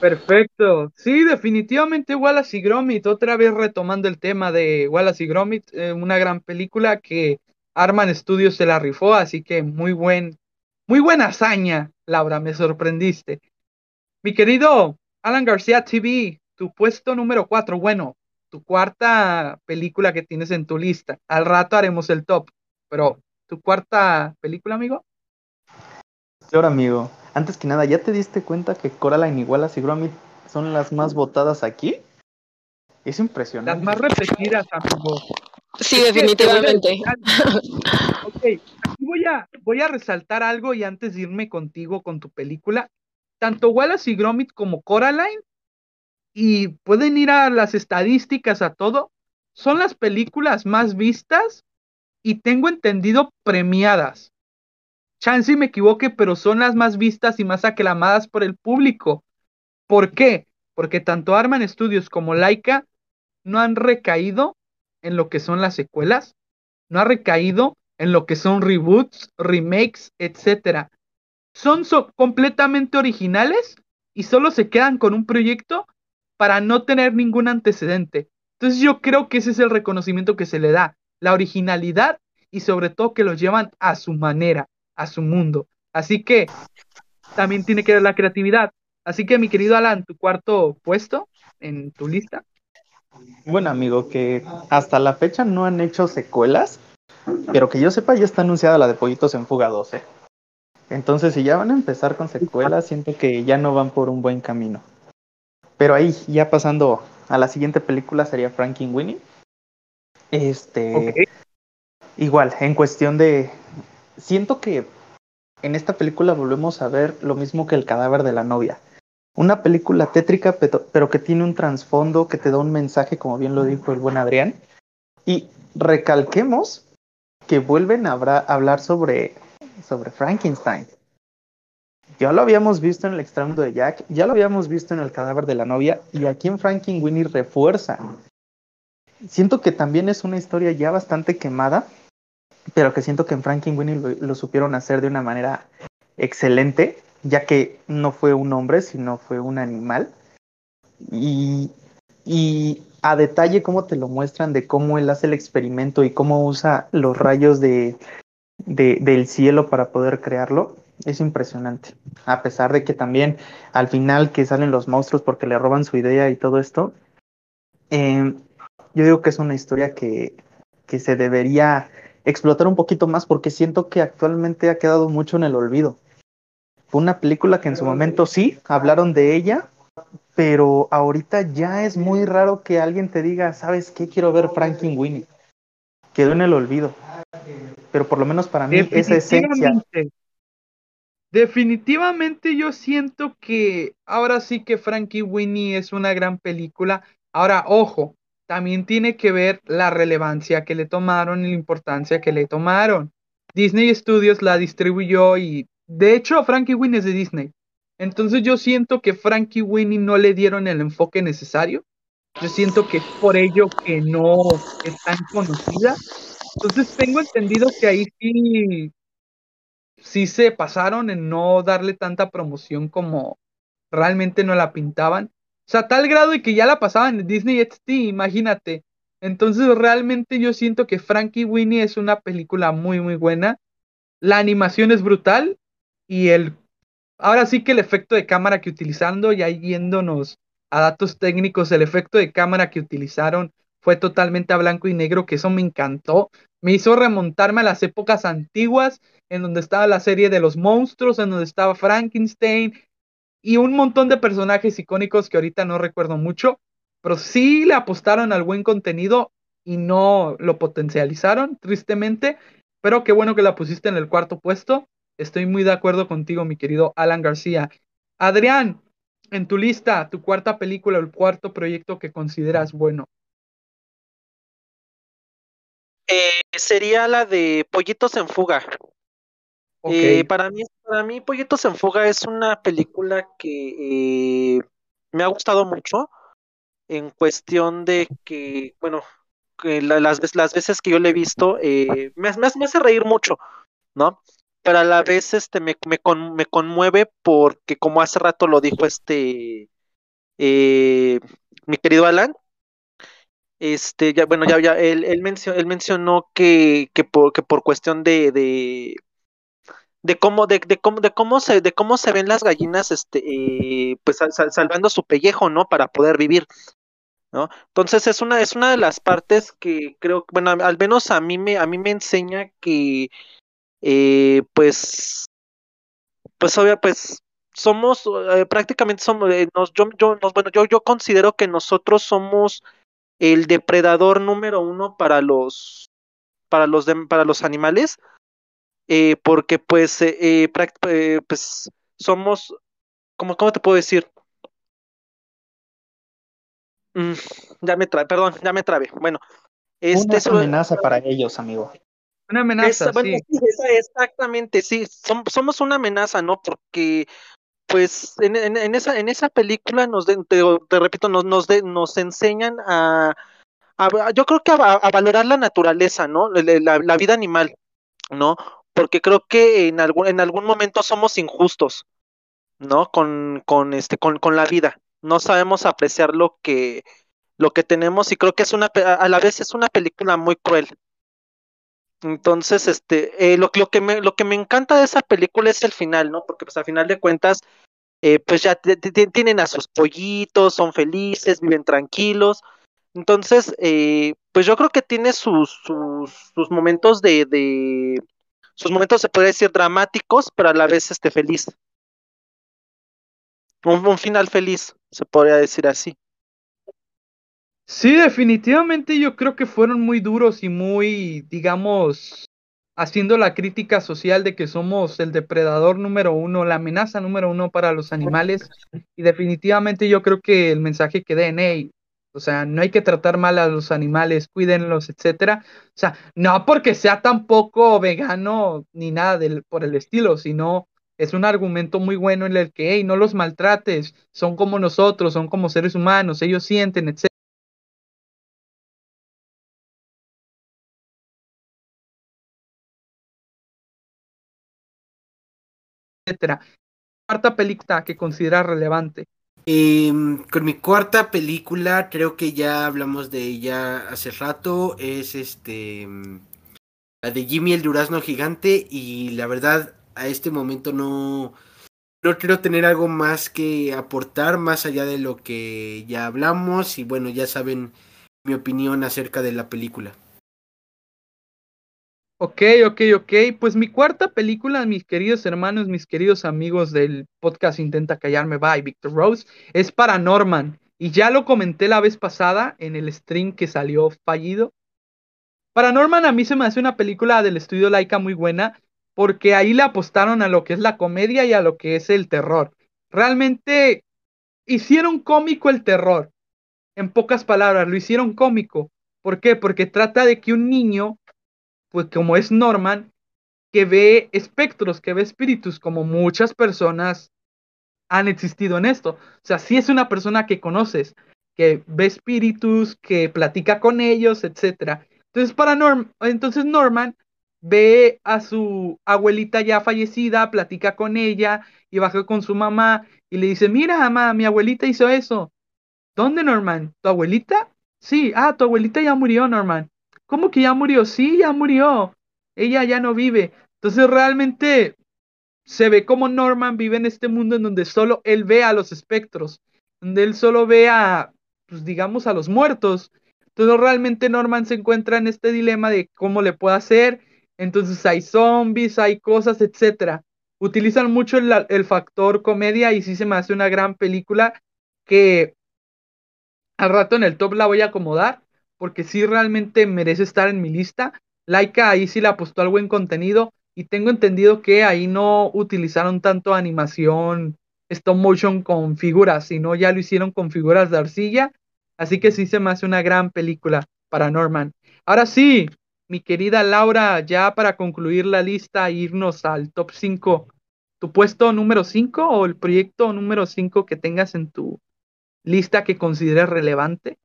Perfecto. Sí, definitivamente Wallace y Gromit, otra vez retomando el tema de Wallace y Gromit, eh, una gran película que Arman Studios se la rifó, así que muy buen, muy buena hazaña, Laura, me sorprendiste. Mi querido Alan García TV, tu puesto número 4, bueno, tu cuarta película que tienes en tu lista. Al rato haremos el top, pero tu cuarta película, amigo. Ahora, amigo, antes que nada, ¿ya te diste cuenta que Coraline y Wallace y Gromit son las más votadas aquí? Es impresionante. Las más repetidas, amigo. Sí, definitivamente. ok, aquí voy a, voy a resaltar algo y antes de irme contigo con tu película, tanto Wallace y Gromit como Coraline, y pueden ir a las estadísticas, a todo, son las películas más vistas y tengo entendido premiadas. Chance me equivoque, pero son las más vistas y más aclamadas por el público. ¿Por qué? Porque tanto Arman Studios como Laika no han recaído en lo que son las secuelas, no ha recaído en lo que son reboots, remakes, etcétera son completamente originales y solo se quedan con un proyecto para no tener ningún antecedente. Entonces yo creo que ese es el reconocimiento que se le da, la originalidad y sobre todo que los llevan a su manera, a su mundo. Así que también tiene que ver la creatividad. Así que mi querido Alan, tu cuarto puesto en tu lista. Bueno, amigo, que hasta la fecha no han hecho secuelas, pero que yo sepa ya está anunciada la de Pollitos en Fuga 12. Entonces, si ya van a empezar con secuelas, siento que ya no van por un buen camino. Pero ahí, ya pasando a la siguiente película, sería Frankie Winnie. Este. Okay. Igual, en cuestión de. Siento que en esta película volvemos a ver lo mismo que el cadáver de la novia. Una película tétrica, pero, que tiene un trasfondo que te da un mensaje, como bien lo dijo el buen Adrián. Y recalquemos que vuelven a hablar sobre sobre Frankenstein. Ya lo habíamos visto en el extremo de Jack, ya lo habíamos visto en el cadáver de la novia, y aquí en Frankenweenie refuerza. Siento que también es una historia ya bastante quemada, pero que siento que en Frankenweenie lo, lo supieron hacer de una manera excelente, ya que no fue un hombre, sino fue un animal. Y, y a detalle cómo te lo muestran de cómo él hace el experimento y cómo usa los rayos de, de- del cielo para poder crearlo, es impresionante. A pesar de que también al final que salen los monstruos porque le roban su idea y todo esto, eh, yo digo que es una historia que, que se debería explotar un poquito más porque siento que actualmente ha quedado mucho en el olvido. Fue una película que en su momento sí, hablaron de ella, pero ahorita ya es muy raro que alguien te diga, ¿sabes qué? Quiero ver Frankenweenie. Quedó en el olvido. Pero por lo menos para mí esa esencia. Definitivamente. Definitivamente yo siento que ahora sí que Frankie Winnie es una gran película. Ahora, ojo, también tiene que ver la relevancia que le tomaron y la importancia que le tomaron. Disney Studios la distribuyó y de hecho Frankie Winnie es de Disney. Entonces yo siento que Frankie Winnie no le dieron el enfoque necesario. Yo siento que es por ello que no es tan conocida. Entonces tengo entendido que ahí sí, sí se pasaron en no darle tanta promoción como realmente no la pintaban. O sea, tal grado de que ya la pasaban en Disney XD, imagínate. Entonces realmente yo siento que Frankie Winnie es una película muy muy buena. La animación es brutal y el ahora sí que el efecto de cámara que utilizando y ahí yéndonos a datos técnicos, el efecto de cámara que utilizaron fue totalmente a blanco y negro, que eso me encantó. Me hizo remontarme a las épocas antiguas, en donde estaba la serie de los monstruos, en donde estaba Frankenstein y un montón de personajes icónicos que ahorita no recuerdo mucho, pero sí le apostaron al buen contenido y no lo potencializaron, tristemente. Pero qué bueno que la pusiste en el cuarto puesto. Estoy muy de acuerdo contigo, mi querido Alan García. Adrián, en tu lista, tu cuarta película, el cuarto proyecto que consideras bueno. Eh, sería la de Pollitos en Fuga. Ok. Eh, para mí, para mí, Pollitos en Fuga es una película que eh, me ha gustado mucho en cuestión de que, bueno, las, las veces que yo le he visto, eh, me, hace- reír mucho, ¿no? Pero a la vez este, me, me, con- me conmueve porque, como hace rato lo dijo este, eh, mi querido Alan, este, ya, bueno, ya, ya, él, él, mencio- él mencionó que, que, por, que por cuestión de, de cómo, de, de cómo, de cómo se, de cómo se ven las gallinas, este, eh, pues sal- sal- salvando su pellejo, ¿no? Para poder vivir, ¿no? Entonces es una, es una de las partes que creo, bueno, al menos a mí me, a mí me enseña que, eh, pues, pues obvio, pues somos, eh, prácticamente somos, yo, yo, bueno, yo, yo considero que nosotros somos el depredador número uno para los, para los, dem- para los animales eh, porque pues, eh, eh, eh, pues somos, ¿cómo, cómo te puedo decir? Mm, ya me trabe, perdón, ya me trabe. Bueno, este Una amenaza para ellos, amigo. Una amenaza, es- bueno, sí. sí, esa- exactamente, sí, som- somos una amenaza, ¿no? Porque pues en, en- en esa, en esa película nos, de- te, te repito, nos, nos, de- nos enseñan a, a- yo creo que a, a valorar la naturaleza, ¿no? La, la- la vida animal, ¿no? Porque creo que en algún, en algún momento somos injustos, ¿no? Con, con, este, con, con la vida. No sabemos apreciar lo que, lo que tenemos y creo que es una, a la vez es una película muy cruel. Entonces, este, eh, lo, lo que me, lo que me encanta de esa película es el final, ¿no? Porque pues al final de cuentas, eh, pues ya tienen a sus pollitos, son felices, viven tranquilos. Entonces, eh, pues yo creo que tiene sus, sus, sus momentos de, de, sus momentos se podría decir dramáticos, pero a la vez este feliz. Un, final feliz, se podría decir así. Sí, definitivamente yo creo que fueron muy duros y muy, digamos, haciendo la crítica social de que somos el depredador número uno, la amenaza número uno para los animales. Y definitivamente yo creo que el mensaje que den, hey, o sea, no hay que tratar mal a los animales, cuídenlos, etcétera. O sea, no porque sea tampoco vegano ni nada por el estilo, sino es un argumento muy bueno en el que, hey, no los maltrates, son como nosotros, son como seres humanos, ellos sienten, etcétera. etcétera. Cuarta película que considera relevante. Em, con mi cuarta película, creo que ya hablamos de ella hace rato, es este la de Jimmy el Durazno Gigante y la verdad a este momento no, no quiero tener algo más que aportar más allá de lo que ya hablamos y bueno, ya saben mi opinión acerca de la película. Ok, ok, ok. Pues mi cuarta película, mis queridos hermanos, mis queridos amigos del podcast Intenta Callarme by Victor Rose, es Paranorman. Y ya lo comenté la vez pasada en el stream que salió fallido. Paranorman a mí se me hace una película del estudio Laika muy buena porque ahí le apostaron a lo que es la comedia y a lo que es el terror. Realmente hicieron cómico el terror. En pocas palabras, lo hicieron cómico. ¿Por qué? Porque trata de que un niño pues como es Norman, que ve espectros, que ve espíritus, como muchas personas han existido en esto. O sea, si es una persona que conoces, que ve espíritus, que platica con ellos, etc. Entonces, para entonces Norman ve a su abuelita ya fallecida, platica con ella y baja con su mamá y le dice, mira, mamá, mi abuelita hizo eso. ¿Dónde, Norman? ¿Tu abuelita? Sí, ah, tu abuelita ya murió, Norman. ¿Cómo que ya murió? Sí, ya murió. Ella ya no vive. Entonces realmente se ve como Norman vive en este mundo en donde solo él ve a los espectros, donde él solo ve a, pues digamos, a los muertos. Entonces realmente Norman se encuentra en este dilema de cómo le puede hacer. Entonces hay zombies, hay cosas, etcétera. Utilizan mucho el, el factor comedia y sí se me hace una gran película que al rato en el top la voy a acomodar porque sí realmente merece estar en mi lista. Laika ahí sí le apostó al buen contenido y tengo entendido que ahí no utilizaron tanto animación stop motion con figuras, sino ya lo hicieron con figuras de arcilla, así que sí se me hace una gran película para Norman. Ahora sí, mi querida Laura, ya para concluir la lista, irnos al top 5. ¿Tu puesto número 5 o el proyecto número 5 que tengas en tu lista que consideres relevante?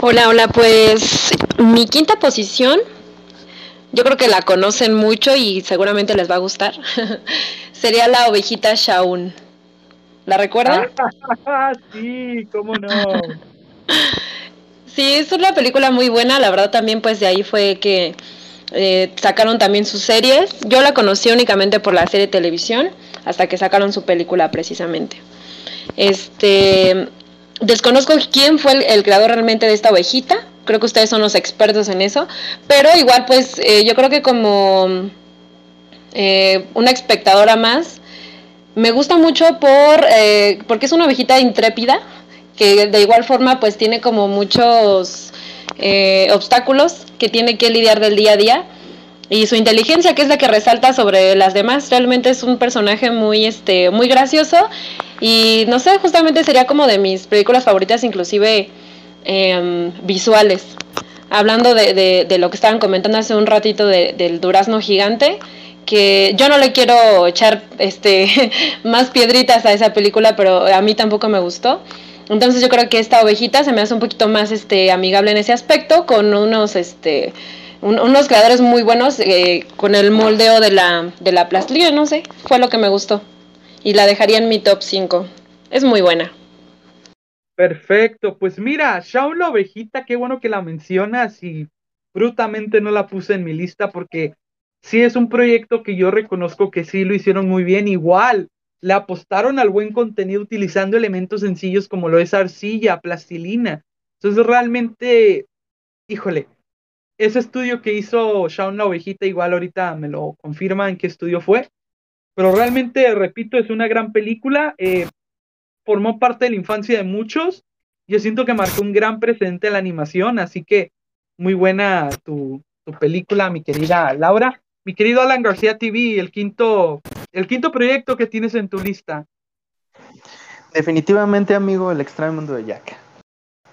Hola, hola, pues mi quinta posición, yo creo que la conocen mucho y seguramente les va a gustar, sería la ovejita Shaun. ¿La recuerdan? sí, cómo no. sí, es una película muy buena, la verdad también pues de ahí fue que eh, sacaron también sus series. Yo la conocí únicamente por la serie de televisión, hasta que sacaron su película precisamente. Este, Desconozco quién fue el, creador realmente de esta ovejita. Creo que ustedes son los expertos en eso. Pero igual, pues eh, yo creo que como eh, una espectadora más, me gusta mucho por eh, porque es una ovejita intrépida, que de igual forma pues tiene como muchos obstáculos que tiene que lidiar del día a día y su inteligencia que es la que resalta sobre las demás. Realmente es un personaje muy este muy gracioso. Y no sé justamente sería como de mis películas favoritas inclusive em, visuales. Hablando de, de, lo que estaban comentando hace un ratito del durazno gigante que yo no le quiero echar este más piedritas a esa película pero a mí tampoco me gustó. Entonces yo creo que esta ovejita se me hace un poquito más este amigable en ese aspecto con unos este unos creadores muy buenos eh, con el moldeo de la, de la plastilina, no sé, fue lo que me gustó. Y la dejaría en mi top 5. Es muy buena. Perfecto, pues mira, Shaun la ovejita, qué bueno que la mencionas y brutamente no la puse en mi lista porque sí es un proyecto que yo reconozco que sí lo hicieron muy bien. Igual, le apostaron al buen contenido utilizando elementos sencillos como lo es arcilla, plastilina. Entonces realmente, híjole, ese estudio que hizo Shaun la ovejita, igual ahorita me lo confirman qué estudio fue. Pero realmente, repito, es una gran película. Eh, formó parte de la infancia de muchos. Yo siento que marcó un gran precedente en la animación, así que muy buena tu, tu película, mi querida Laura. Mi querido Alan García TV, el quinto, el quinto proyecto que tienes en tu lista. Definitivamente, amigo, El extraño mundo de Jack.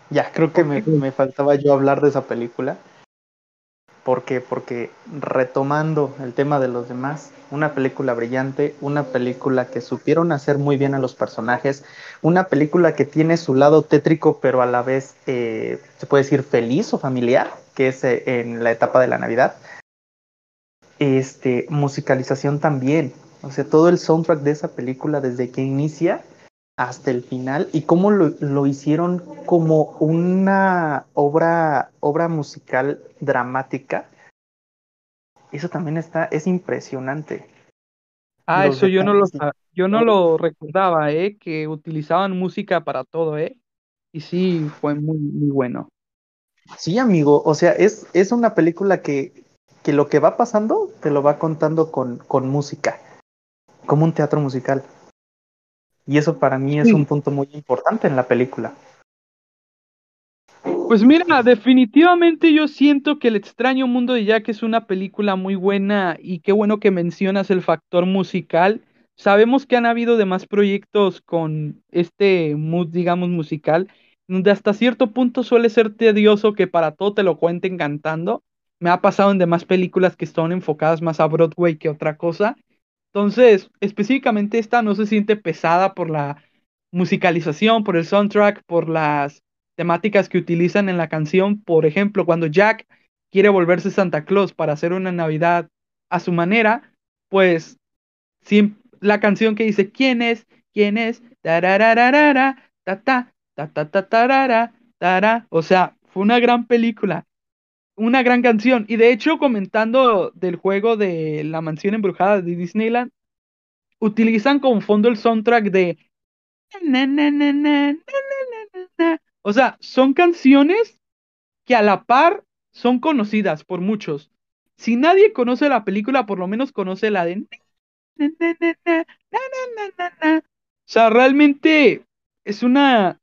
Ya, creo que me, me faltaba yo hablar de esa película. ¿Por qué? Porque retomando el tema de los demás, una película brillante, una película que supieron hacer muy bien a los personajes, una película que tiene su lado tétrico, pero a la vez eh, se puede decir feliz o familiar, que es eh, en la etapa de la Navidad. Este, musicalización también. O sea, todo el soundtrack de esa película desde que inicia hasta el final y cómo lo, lo hicieron como una obra, obra musical dramática. Eso también está, es impresionante. Ah, Los eso yo no lo, yo no lo recordaba, ¿eh? Que utilizaban música para todo, ¿eh? Y sí, fue muy, muy bueno. Sí, amigo, o sea, es, es una película que, que lo que va pasando te lo va contando con, con música, como un teatro musical. Y eso para mí es un punto muy importante en la película. Pues mira, definitivamente yo siento que El extraño mundo de Jack es una película muy buena y qué bueno que mencionas el factor musical. Sabemos que han habido demás proyectos con este mood, digamos, musical, donde hasta cierto punto suele ser tedioso que para todo te lo cuenten cantando. Me ha pasado en demás películas que están enfocadas más a Broadway que otra cosa. Entonces, específicamente esta no se siente pesada por la musicalización, por el soundtrack, por las temáticas que utilizan en la canción. Por ejemplo, cuando Jack quiere volverse Santa Claus para hacer una Navidad a su manera, pues la canción que dice ¿Quién es? ¿Quién es? Tararararara, ta ta, ta ta ta tara. O sea, fue una gran película, una gran canción. Y de hecho, comentando del juego de La Mansión Embrujada de Disneyland, utilizan como fondo el soundtrack de... O sea, son canciones que a la par son conocidas por muchos. Si nadie conoce la película, por lo menos conoce la de... O sea, realmente es una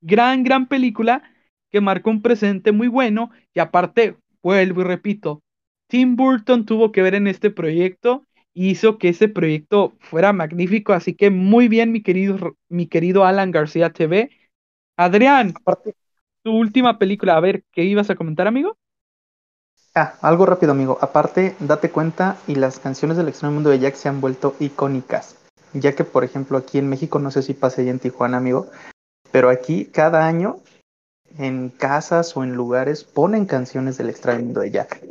gran, gran película que marcó un presente muy bueno y aparte, vuelvo y repito, Tim Burton tuvo que ver en este proyecto y hizo que ese proyecto fuera magnífico, así que muy bien, mi querido, mi querido Alan García TV. Adrián, Aparte, tu última película, a ver, ¿qué ibas a comentar, amigo? ah, algo rápido, amigo. Aparte, date cuenta y las canciones del extraño mundo de Jack se han vuelto icónicas. Ya que, por ejemplo, aquí en México, no sé si pasa allá en Tijuana, amigo, pero aquí cada año en casas o en lugares ponen canciones del extraño mundo de Jack.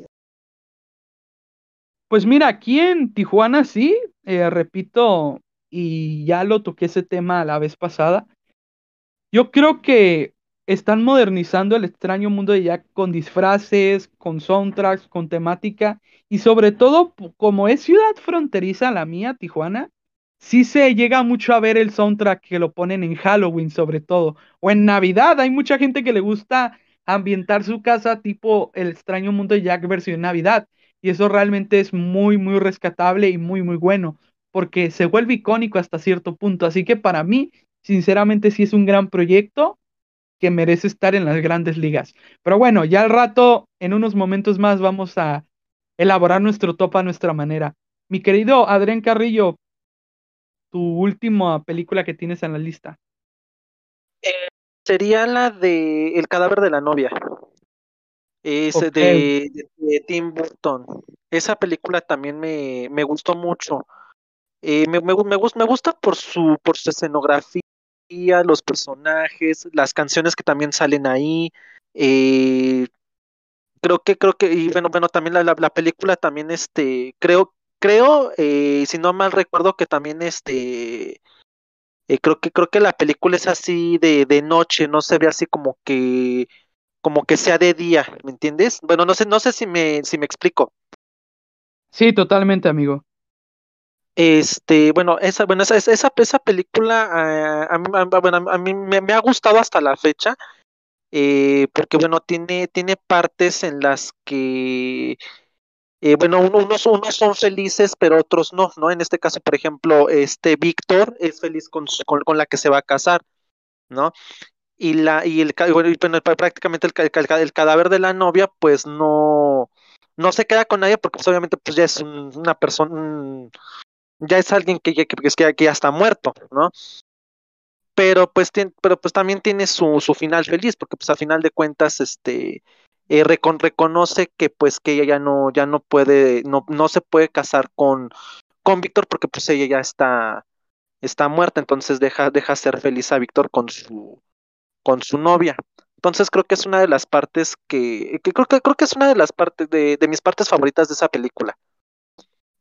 Pues mira, aquí en Tijuana sí, eh, repito, y ya lo toqué ese tema la vez pasada. Yo creo que están modernizando el extraño mundo de Jack con disfraces, con soundtracks, con temática y sobre todo como es ciudad fronteriza la mía, Tijuana, sí se llega mucho a ver el soundtrack que lo ponen en Halloween sobre todo o en Navidad. Hay mucha gente que le gusta ambientar su casa tipo el extraño mundo de Jack versión Navidad y eso realmente es muy muy rescatable y muy muy bueno porque se vuelve icónico hasta cierto punto. Así que para mí sinceramente sí es un gran proyecto que merece estar en las grandes ligas. Pero bueno, ya al rato, en unos momentos más, vamos a elaborar nuestro top a nuestra manera. Mi querido Adrián Carrillo, tu última película que tienes en la lista. Sería la de El cadáver de la novia. Es de, de- de Tim Burton. Esa película también me, me gustó mucho. Eh, me, me, me gus- me gusta por su, por su escenografía, los personajes, las canciones que también salen ahí. eh, creo que, creo que, y bueno, bueno, también la, la, la película también, este, creo, creo, eh, si no mal recuerdo que también este eh, creo que creo que la película es así de, de noche, no se ve así como que como que sea de día, ¿me entiendes? Bueno, no sé, no sé si me, si me explico. Sí, totalmente, amigo. Este, bueno, esa, bueno, esa, esa, esa- película ah, a mí, a- bueno, a mí me, me ha gustado hasta la fecha, eh, porque bueno, tiene, tiene partes en las que eh, bueno, uno- unos, unos son felices, pero otros no, ¿no? En este caso, por ejemplo, este Víctor es feliz con, con, con la que se va a casar, ¿no? Y la, y el, bueno, prácticamente el, el ca- el cadáver de la novia, pues no, no se queda con nadie, porque pues, obviamente pues ya es un- una persona, ya es alguien que que, que, que ya está muerto, ¿no? Pero pues, tien- pero pues también tiene su, su final feliz, porque pues a final de cuentas, este, eh, recon- reconoce que pues que ella ya no, ya no puede, no, no se puede casar con, con Víctor porque pues ella ya está, está muerta, entonces deja, deja ser feliz a Víctor con su, con su novia. Entonces creo que es una de las partes que, que creo que creo que es una de las partes de, de mis partes favoritas de esa película.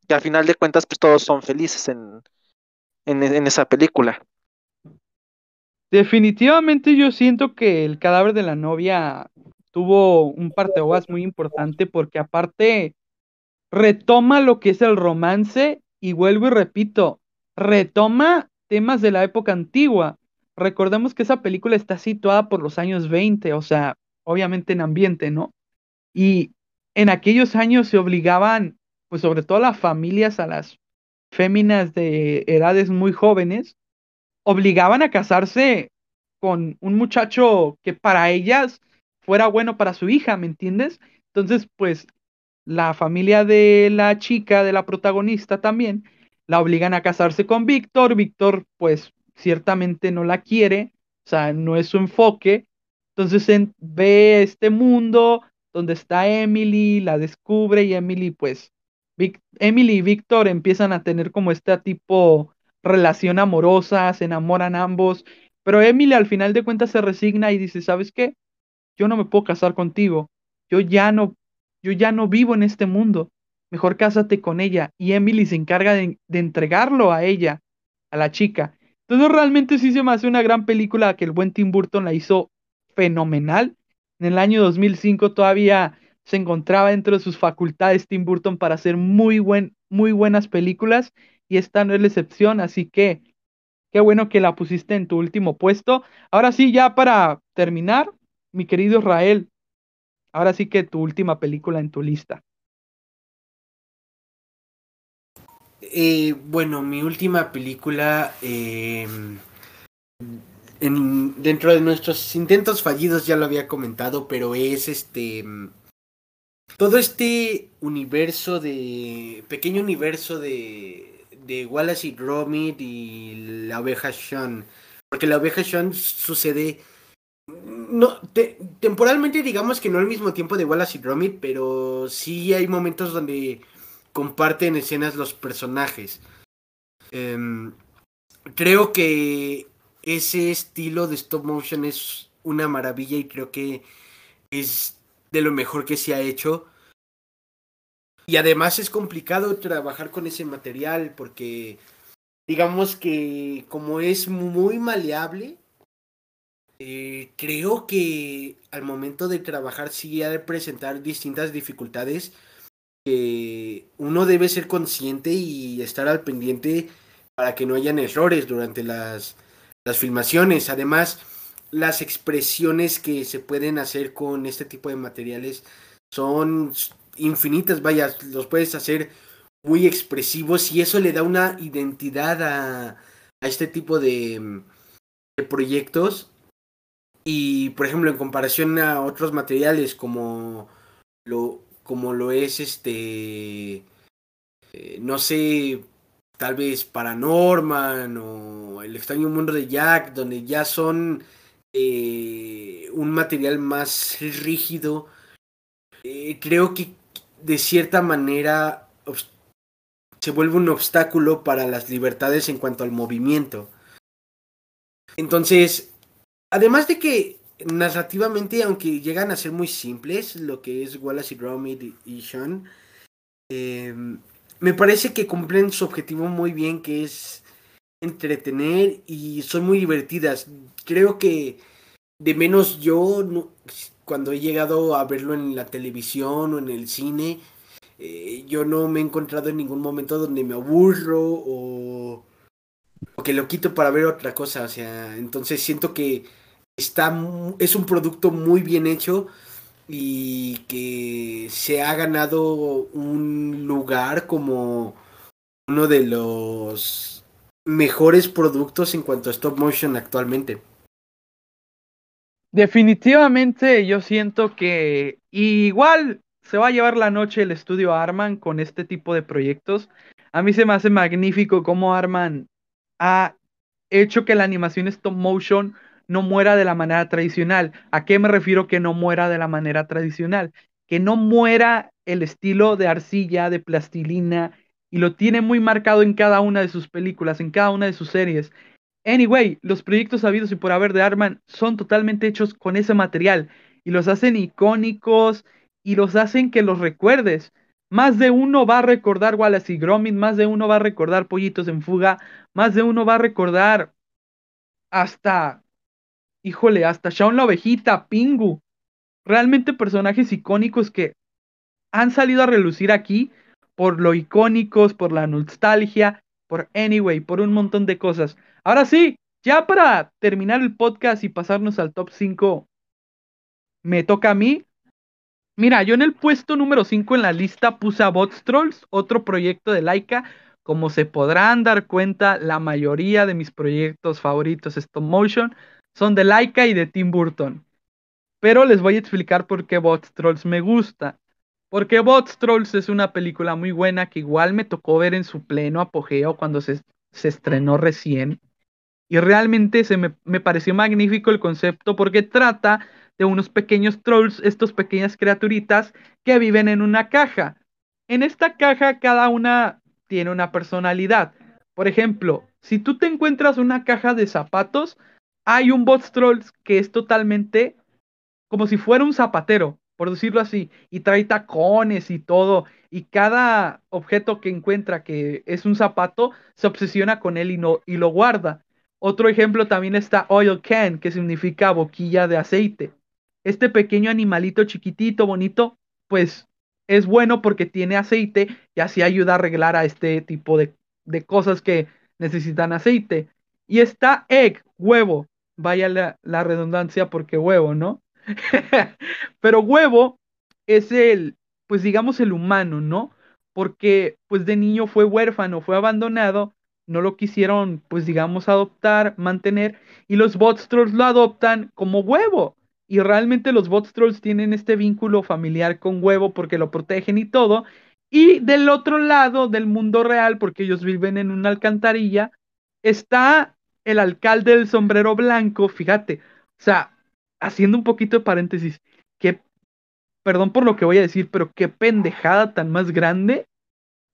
que al final de cuentas pues todos son felices en, en, en esa película. Definitivamente yo siento que el cadáver de la novia tuvo un parteaguas muy importante porque aparte retoma lo que es el romance y vuelvo y repito, retoma temas de la época antigua. Recordemos que esa película está situada por los años 20, o sea, obviamente en ambiente, ¿no? Y en aquellos años se obligaban, pues sobre todo las familias, a las féminas de edades muy jóvenes, obligaban a casarse con un muchacho que para ellas fuera bueno para su hija, ¿me entiendes? Entonces, pues la familia de la chica, de la protagonista también, la obligan a casarse con Víctor. Víctor, pues ciertamente no la quiere, o sea, no es su enfoque. Entonces ve este mundo donde está Emily, la descubre y Emily, pues, Emily y Víctor empiezan a tener como este tipo relación amorosa, se enamoran ambos, pero Emily al final de cuentas se resigna y dice, ¿sabes qué? Yo no me puedo casar contigo, yo ya no, yo ya no vivo en este mundo, mejor cásate con ella. Y Emily se encarga de, de entregarlo a ella, a la chica. Entonces realmente sí se me hace una gran película que el buen Tim Burton la hizo fenomenal. En el año 2005 todavía se encontraba dentro de sus facultades Tim Burton para hacer muy, buen, muy buenas películas y esta no es la excepción, así que qué bueno que la pusiste en tu último puesto. Ahora sí, ya para terminar, mi querido Israel, ahora sí que tu última película en tu lista. Eh, bueno, mi última película, eh, en, dentro de nuestros intentos fallidos ya lo había comentado, pero es este todo este universo de pequeño universo de de Wallace y Gromit y la oveja Sean, porque la oveja Sean sucede no temporalmente digamos que no al mismo tiempo de Wallace y Gromit, pero sí hay momentos donde comparten escenas los personajes. Em, creo que ese estilo de stop motion es una maravilla y creo que es de lo mejor que se ha hecho. Y además es complicado trabajar con ese material porque digamos que como es muy maleable, eh, creo que al momento de trabajar sí ha de presentar distintas dificultades que uno debe ser consciente y estar al pendiente para que no hayan errores durante las las filmaciones. Además, las expresiones que se pueden hacer con este tipo de materiales son infinitas, vaya, los puedes hacer muy expresivos y eso le da una identidad a, a este tipo de, de, proyectos. Y, por ejemplo, en comparación a otros materiales como lo, como lo es este, eh, no sé, tal vez Paranorman o El extraño mundo de Jack, donde ya son eh, un material más rígido, eh, creo que de cierta manera se vuelve un obstáculo para las libertades en cuanto al movimiento. Entonces, además de que narrativamente, aunque llegan a ser muy simples, lo que es Wallace y Gromit y Sean, eh, me parece que cumplen su objetivo muy bien, que es entretener y son muy divertidas. Creo que de menos yo, cuando he llegado a verlo en la televisión o en el cine, eh, yo no me he encontrado en ningún momento donde me aburro o, o, que lo quito para ver otra cosa. O sea, entonces siento que está, es un producto muy bien hecho y que se ha ganado un lugar como uno de los mejores productos en cuanto a stop motion actualmente. Definitivamente yo siento que igual se va a llevar la noche el estudio Arman con este tipo de proyectos. A mí se me hace magnífico cómo Arman ha hecho que la animación stop motion no muera de la manera tradicional. ¿A qué me refiero que no muera de la manera tradicional? Que no muera el estilo de arcilla, de plastilina, y lo tiene muy marcado en cada una de sus películas, en cada una de sus series. Anyway, los proyectos habidos y por haber de Arman son totalmente hechos con ese material y los hacen icónicos y los hacen que los recuerdes. Más de uno va a recordar Wallace y Gromit, más de uno va a recordar Pollitos en Fuga, más de uno va a recordar hasta, híjole, hasta Shaun la ovejita, Pingu. Realmente personajes icónicos que han salido a relucir aquí por lo icónicos, por la nostalgia, por Anyway, por un montón de cosas. Ahora sí, ya para terminar el podcast y pasarnos al top 5, me toca a mí. Mira, yo en el puesto número 5 en la lista puse a Bots Trolls, otro proyecto de Laika. Como se podrán dar cuenta, la mayoría de mis proyectos favoritos stop motion son de Laika y de Tim Burton. Pero les voy a explicar por qué Bots Trolls me gusta. Porque Bots Trolls es una película muy buena que igual me tocó ver en su pleno apogeo cuando se, estrenó recién. Y realmente se me pareció magnífico el concepto porque trata de unos pequeños trolls, estos pequeñas criaturitas que viven en una caja. En esta caja cada una tiene una personalidad. Por ejemplo, si tú te encuentras una caja de zapatos, hay un Bots Trolls que es totalmente como si fuera un zapatero, por decirlo así, y trae tacones y todo, y cada objeto que encuentra que es un zapato, se obsesiona con él y, y lo guarda. Otro ejemplo también está Oil Can, que significa boquilla de aceite. Este pequeño animalito chiquitito, bonito, pues es bueno porque tiene aceite y así ayuda a arreglar a este tipo de, de cosas que necesitan aceite. Y está Egg, huevo. Vaya la, redundancia porque huevo, ¿no? Pero huevo es el, pues digamos el humano, ¿no? Porque pues de niño fue huérfano, fue abandonado, no lo quisieron pues digamos adoptar, mantener y los bots lo adoptan como huevo. Y realmente los bots trolls tienen este vínculo familiar con huevo porque lo protegen y todo. Y del otro lado del mundo real, porque ellos viven en una alcantarilla, está el alcalde del sombrero blanco, fíjate, o sea, haciendo un poquito de paréntesis, que, perdón por lo que voy a decir, pero qué pendejada tan más grande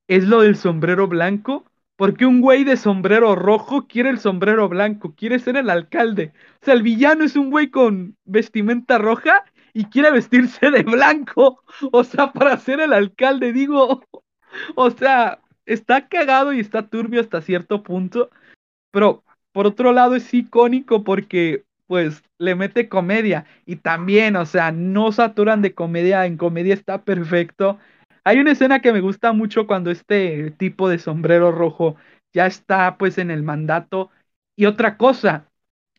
es lo del sombrero blanco, porque un güey de sombrero rojo quiere el sombrero blanco, quiere ser el alcalde. O sea, el villano es un güey con vestimenta roja y quiere vestirse de blanco, o sea, para ser el alcalde, digo, o sea, está cagado y está turbio hasta cierto punto, pero por otro lado es icónico porque pues le mete comedia y también, o sea, no saturan de comedia, en comedia está perfecto. Hay una escena que me gusta mucho cuando este tipo de sombrero rojo ya está pues en el mandato. Y otra cosa,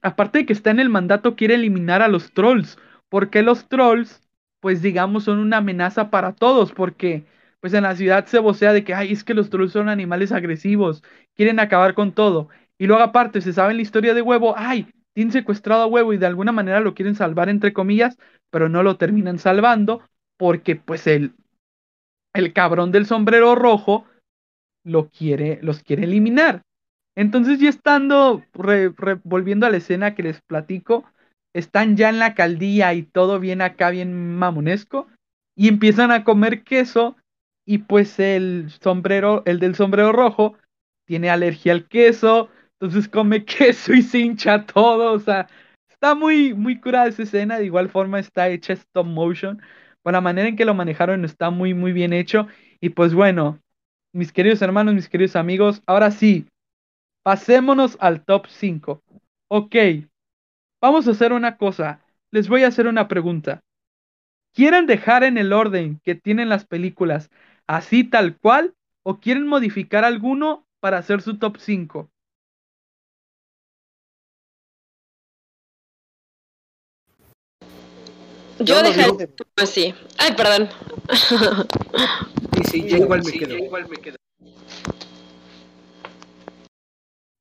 aparte de que está en el mandato, quiere eliminar a los trolls. Porque los trolls, pues digamos, son una amenaza para todos. Porque pues en la ciudad se vocea de que, ay, es que los trolls son animales agresivos, quieren acabar con todo. Y luego aparte, se sabe en la historia de huevo, ay, tienen secuestrado a huevo y de alguna manera lo quieren salvar entre comillas, pero no lo terminan salvando porque pues el, el cabrón del sombrero rojo lo quiere, los quiere eliminar. Entonces ya estando, volviendo a la escena que les platico, están ya en la caldía y todo bien acá, bien mamonesco, y empiezan a comer queso y pues el sombrero, el del sombrero rojo, tiene alergia al queso, entonces come queso y se hincha todo, o sea, está muy, muy curada esa escena, de igual forma está hecha stop motion, con la manera en que lo manejaron está muy, muy bien hecho, y pues bueno, mis queridos hermanos, mis queridos amigos, ahora sí, pasémonos al top 5. Ok, vamos a hacer una cosa, les voy a hacer una pregunta. ¿Quieren dejar en el orden que tienen las películas así tal cual o quieren modificar alguno para hacer su top 5? Yo, Yo lo dejaría digo. así. Ay, perdón. Sí, sí, yo igual me quedo.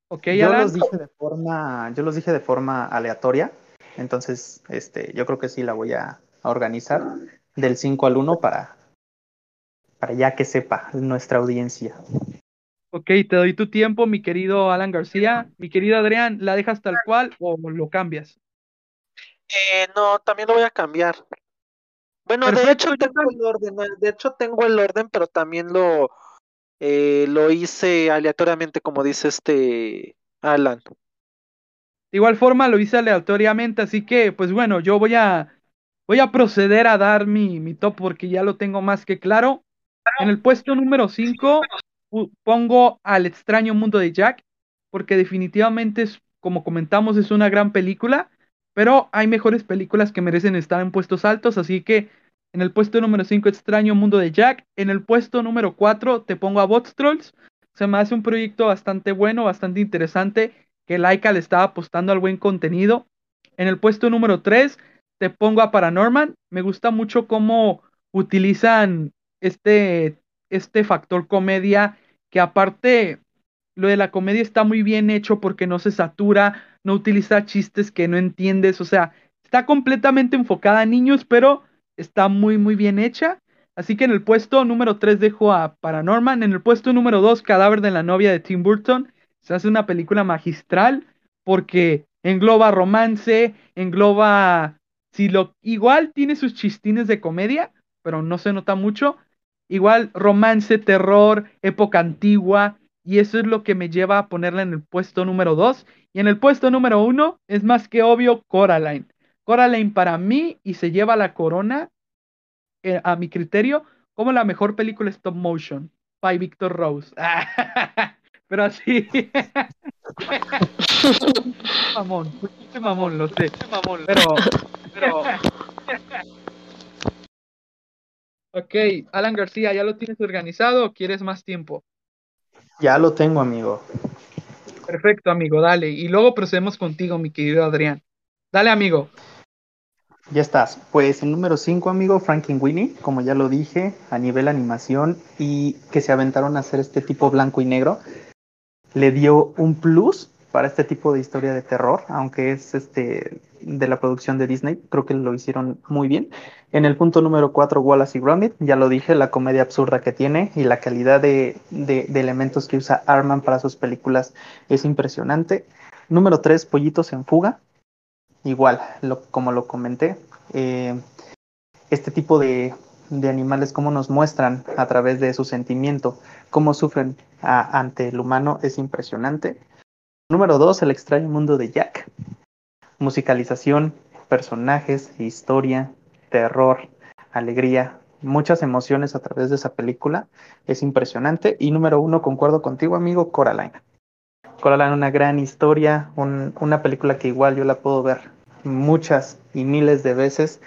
Ok, Yo Alan. los dije de forma, yo los dije de forma aleatoria, entonces este, yo creo que sí la voy a, a organizar del 5 al 1 para, para ya que sepa nuestra audiencia. Ok, te doy tu tiempo, mi querido Alan García. Mi querido Adrián, ¿la dejas tal cual o lo cambias? Eh, no, también lo voy a cambiar. Bueno, de hecho tengo el orden, eh, de hecho tengo el orden, pero también lo eh, lo hice aleatoriamente, como dice este Alan. De igual forma lo hice aleatoriamente, así que pues bueno, yo voy a voy a proceder a dar mi, mi top porque ya lo tengo más que claro. En el puesto número 5 pongo al extraño mundo de Jack, porque definitivamente es, como comentamos, es una gran película, pero hay mejores películas que merecen estar en puestos altos, así que en el puesto número 5 extraño mundo de Jack, en el puesto número 4 te pongo a Bots Trolls, se me hace un proyecto bastante bueno, bastante interesante, que Laika le estaba apostando al buen contenido. En el puesto número 3 te pongo a Paranorman. Me gusta mucho cómo utilizan este, este factor comedia, que aparte lo de la comedia está muy bien hecho porque no se satura, no utiliza chistes que no entiendes, o sea, está completamente enfocada a niños, pero está muy, muy bien hecha. Así que en el puesto número 3 dejo a Paranorman. En el puesto número 2, Cadáver de la novia de Tim Burton. Se hace una película magistral porque engloba romance, engloba... Si lo, igual tiene sus chistines de comedia, pero no se nota mucho. Igual romance, terror, época antigua. Y eso es lo que me lleva a ponerla en el puesto número 2. Y en el puesto número 1 es más que obvio Coraline. Coraline para mí y se lleva la corona eh, a mi criterio, como la mejor película stop motion, by Victor Rose. Pero así. mamón, mamón, lo sé. Mamón, pero. pero... ok, Alan García, ¿ya lo tienes organizado o quieres más tiempo? Ya lo tengo, amigo. Perfecto, amigo, dale. Y luego procedemos contigo, mi querido Adrián. Dale, amigo. Ya estás. Pues el número 5, amigo, Winnie, como ya lo dije, a nivel animación y que se aventaron a hacer este tipo blanco y negro, le dio un plus para este tipo de historia de terror, aunque es este de la producción de Disney, creo que lo hicieron muy bien. En el punto número 4, Wallace y Gromit, ya lo dije, la comedia absurda que tiene y la calidad de, de, elementos que usa Arman para sus películas es impresionante. Número 3, Pollitos en Fuga, igual, como lo comenté, eh, este tipo de, animales, cómo nos muestran a través de su sentimiento, cómo sufren ante el humano, es impresionante. Número dos, El extraño mundo de Jack. Musicalización, personajes, historia, terror, alegría, muchas emociones a través de esa película. Es impresionante. Y número uno, concuerdo contigo, amigo, Coraline. Coraline, una gran historia, una película que igual yo la puedo ver muchas y miles de veces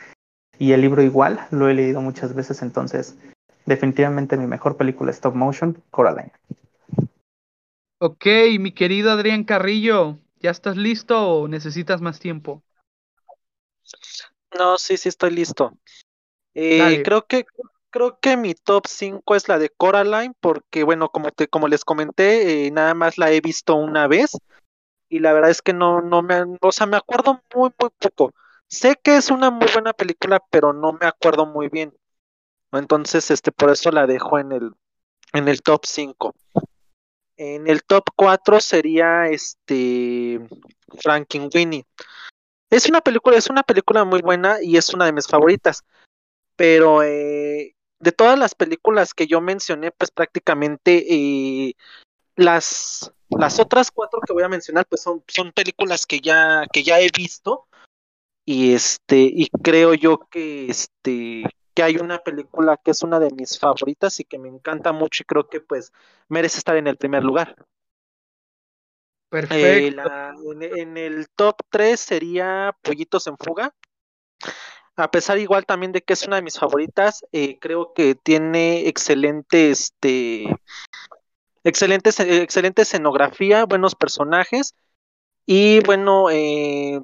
y el libro igual, lo he leído muchas veces, entonces definitivamente mi mejor película stop motion, Coraline. Ok, mi querido Adrián Carrillo, ¿ya estás listo o necesitas más tiempo? No, sí, sí estoy listo. Eh, creo que creo que mi top 5 es la de Coraline porque bueno, como te como les comenté, eh, nada más la he visto una vez y la verdad es que no, no me, o sea, me acuerdo muy, muy poco. Sé que es una muy buena película, pero no me acuerdo muy bien. Entonces, este, por eso la dejo en el, en el top 5. En el top 4 sería este Winnie Es una película, es una película muy buena y es una de mis favoritas. Pero eh, de todas las películas que yo mencioné, pues prácticamente eh, las, las otras cuatro que voy a mencionar, pues son, son películas que ya, que ya he visto. Y este, y creo yo que este, que hay una película que es una de mis favoritas y que me encanta mucho y creo que pues merece estar en el primer lugar. Eh, Perfecto. en, el top 3 sería Pollitos en Fuga. A pesar igual también de que es una de mis favoritas, eh, creo que tiene excelente este, Excelente, excelente escenografía, buenos personajes. Y bueno, eh,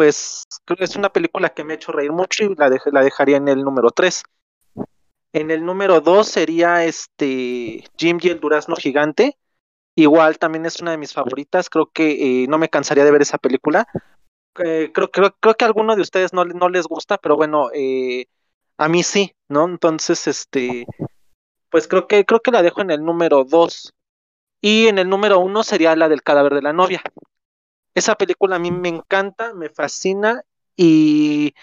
pues es una película que me ha hecho reír mucho y la, la dejaría en el número 3. En el número 2 sería este Jim y el Durazno Gigante. Igual también es una de mis favoritas. Creo que eh, no me cansaría de ver esa película. Eh, creo, creo, creo, que a alguno de ustedes no, no les gusta, pero bueno, a mí sí, ¿no? Entonces, este, pues creo que, creo que la dejo en el número 2. Y en el número 1 sería la del cadáver de la novia. Esa película a mí me encanta, me fascina y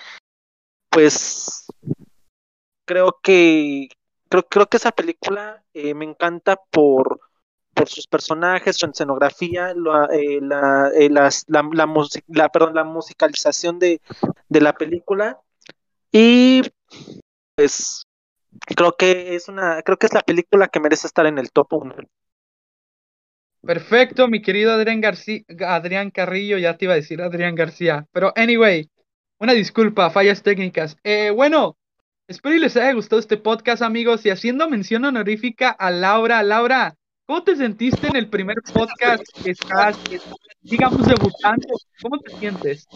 pues creo que creo, creo que esa película eh, me encanta por, por sus personajes, su escenografía, la, eh, la, eh, las, la, la, perdón, la musicalización de, de la película y pues creo que es una, creo que es la película que merece estar en el top 1. Perfecto, mi querido Adrián García, Adrián Carrillo, ya te iba a decir Adrián García, pero anyway, una disculpa, fallas técnicas. Eh, bueno, espero y les haya gustado este podcast, amigos, y haciendo mención honorífica a Laura. Laura, ¿cómo te sentiste en el primer podcast que estás, digamos, debutando? ¿Cómo te sientes?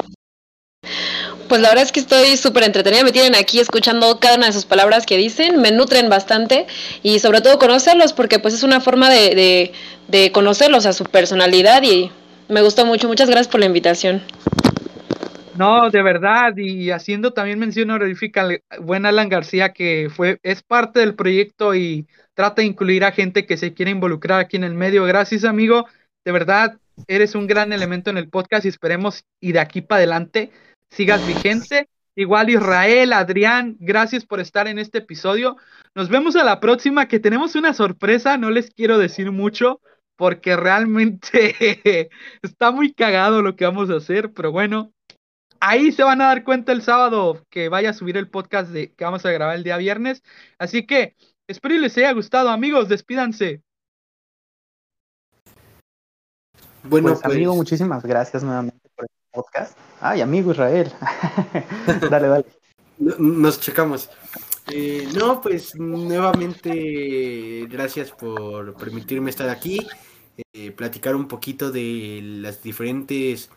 Pues la verdad es que estoy súper entretenida, me tienen aquí escuchando cada una de sus palabras que dicen, me nutren bastante y sobre todo conocerlos porque pues es una forma de, de, conocerlos a su personalidad y me gustó mucho. Muchas gracias por la invitación. No, de verdad, y haciendo también mención honorífica al buen Alan García, que fue, es parte del proyecto y trata de incluir a gente que se quiere involucrar aquí en el medio. Gracias, amigo. De verdad, eres un gran elemento en el podcast y esperemos y de aquí para adelante sigas vigente. Igual Israel, Adrián, gracias por estar en este episodio. Nos vemos a la próxima, que tenemos una sorpresa, no les quiero decir mucho, porque realmente está muy cagado lo que vamos a hacer, pero bueno, ahí se van a dar cuenta el sábado que vaya a subir el podcast de, que vamos a grabar el día viernes. Así que espero y les haya gustado, amigos, despídanse. Bueno, pues, pues, amigo, muchísimas gracias nuevamente podcast. Ay, amigo Israel. dale, dale. Nos checamos. Eh, no, pues nuevamente gracias por permitirme estar aquí, eh, platicar un poquito de las diferentes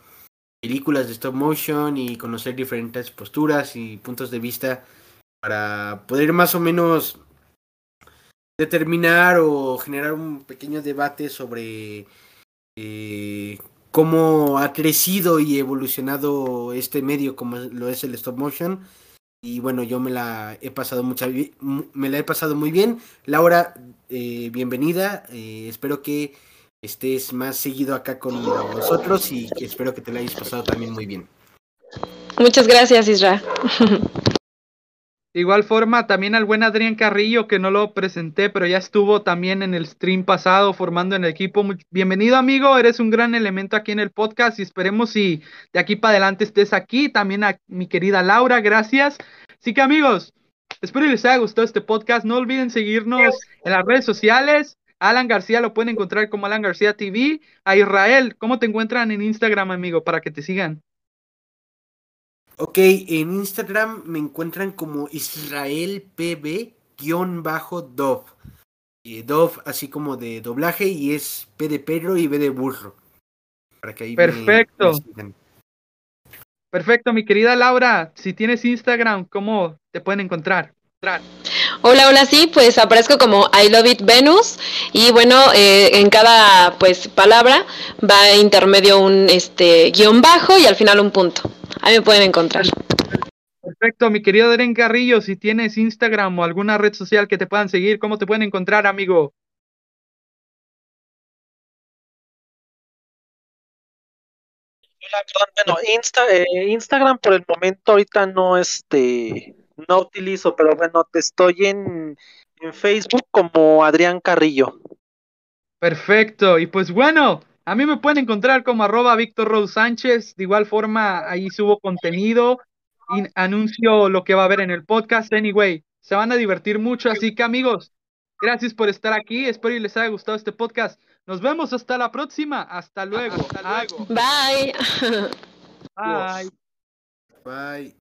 películas de stop motion y conocer diferentes posturas y puntos de vista para poder más o menos determinar o generar un pequeño debate sobre eh, cómo ha crecido y evolucionado este medio como lo es el stop motion. Y bueno yo me la he pasado mucha me la he pasado muy bien. Laura eh, bienvenida. Eh, espero que estés más seguido acá con nosotros y espero que te la hayas pasado también muy bien. Muchas gracias Isra De igual forma, también al buen Adrián Carrillo, que no lo presenté, pero ya estuvo también en el stream pasado formando en el equipo. Bienvenido, amigo, eres un gran elemento aquí en el podcast y esperemos si de aquí para adelante estés aquí. También a mi querida Laura, gracias. Así que, amigos, espero que les haya gustado este podcast. No olviden seguirnos en las redes sociales. Alan García lo pueden encontrar como Alan García TV. A Israel, ¿cómo te encuentran en Instagram, amigo, para que te sigan? Ok, en Instagram me encuentran como IsraelPB-Dov. Dov así como de doblaje y es P de perro y B de burro. Para que ahí Perfecto. Perfecto, mi querida Laura. Si tienes Instagram, ¿cómo te pueden encontrar? Hola, hola, sí, pues aparezco como I Love It Venus y bueno, eh, en cada pues palabra va intermedio un este guion bajo y al final un punto. Ahí me pueden encontrar. Perfecto, mi querido Deren Carrillo, si tienes Instagram o alguna red social que te puedan seguir, ¿cómo te pueden encontrar, amigo? Hola, perdón, bueno, eh, Instagram por el momento ahorita no este no utilizo, pero bueno, te estoy en, en Facebook como Adrián Carrillo. Perfecto, y pues bueno, a mí me pueden encontrar como arroba Víctor Rose Sánchez. De igual forma, ahí subo contenido y anuncio lo que va a haber en el podcast. Anyway, se van a divertir mucho. Así que amigos, gracias por estar aquí. Espero que les haya gustado este podcast. Nos vemos hasta la próxima. Hasta luego. Bye. Bye. Bye.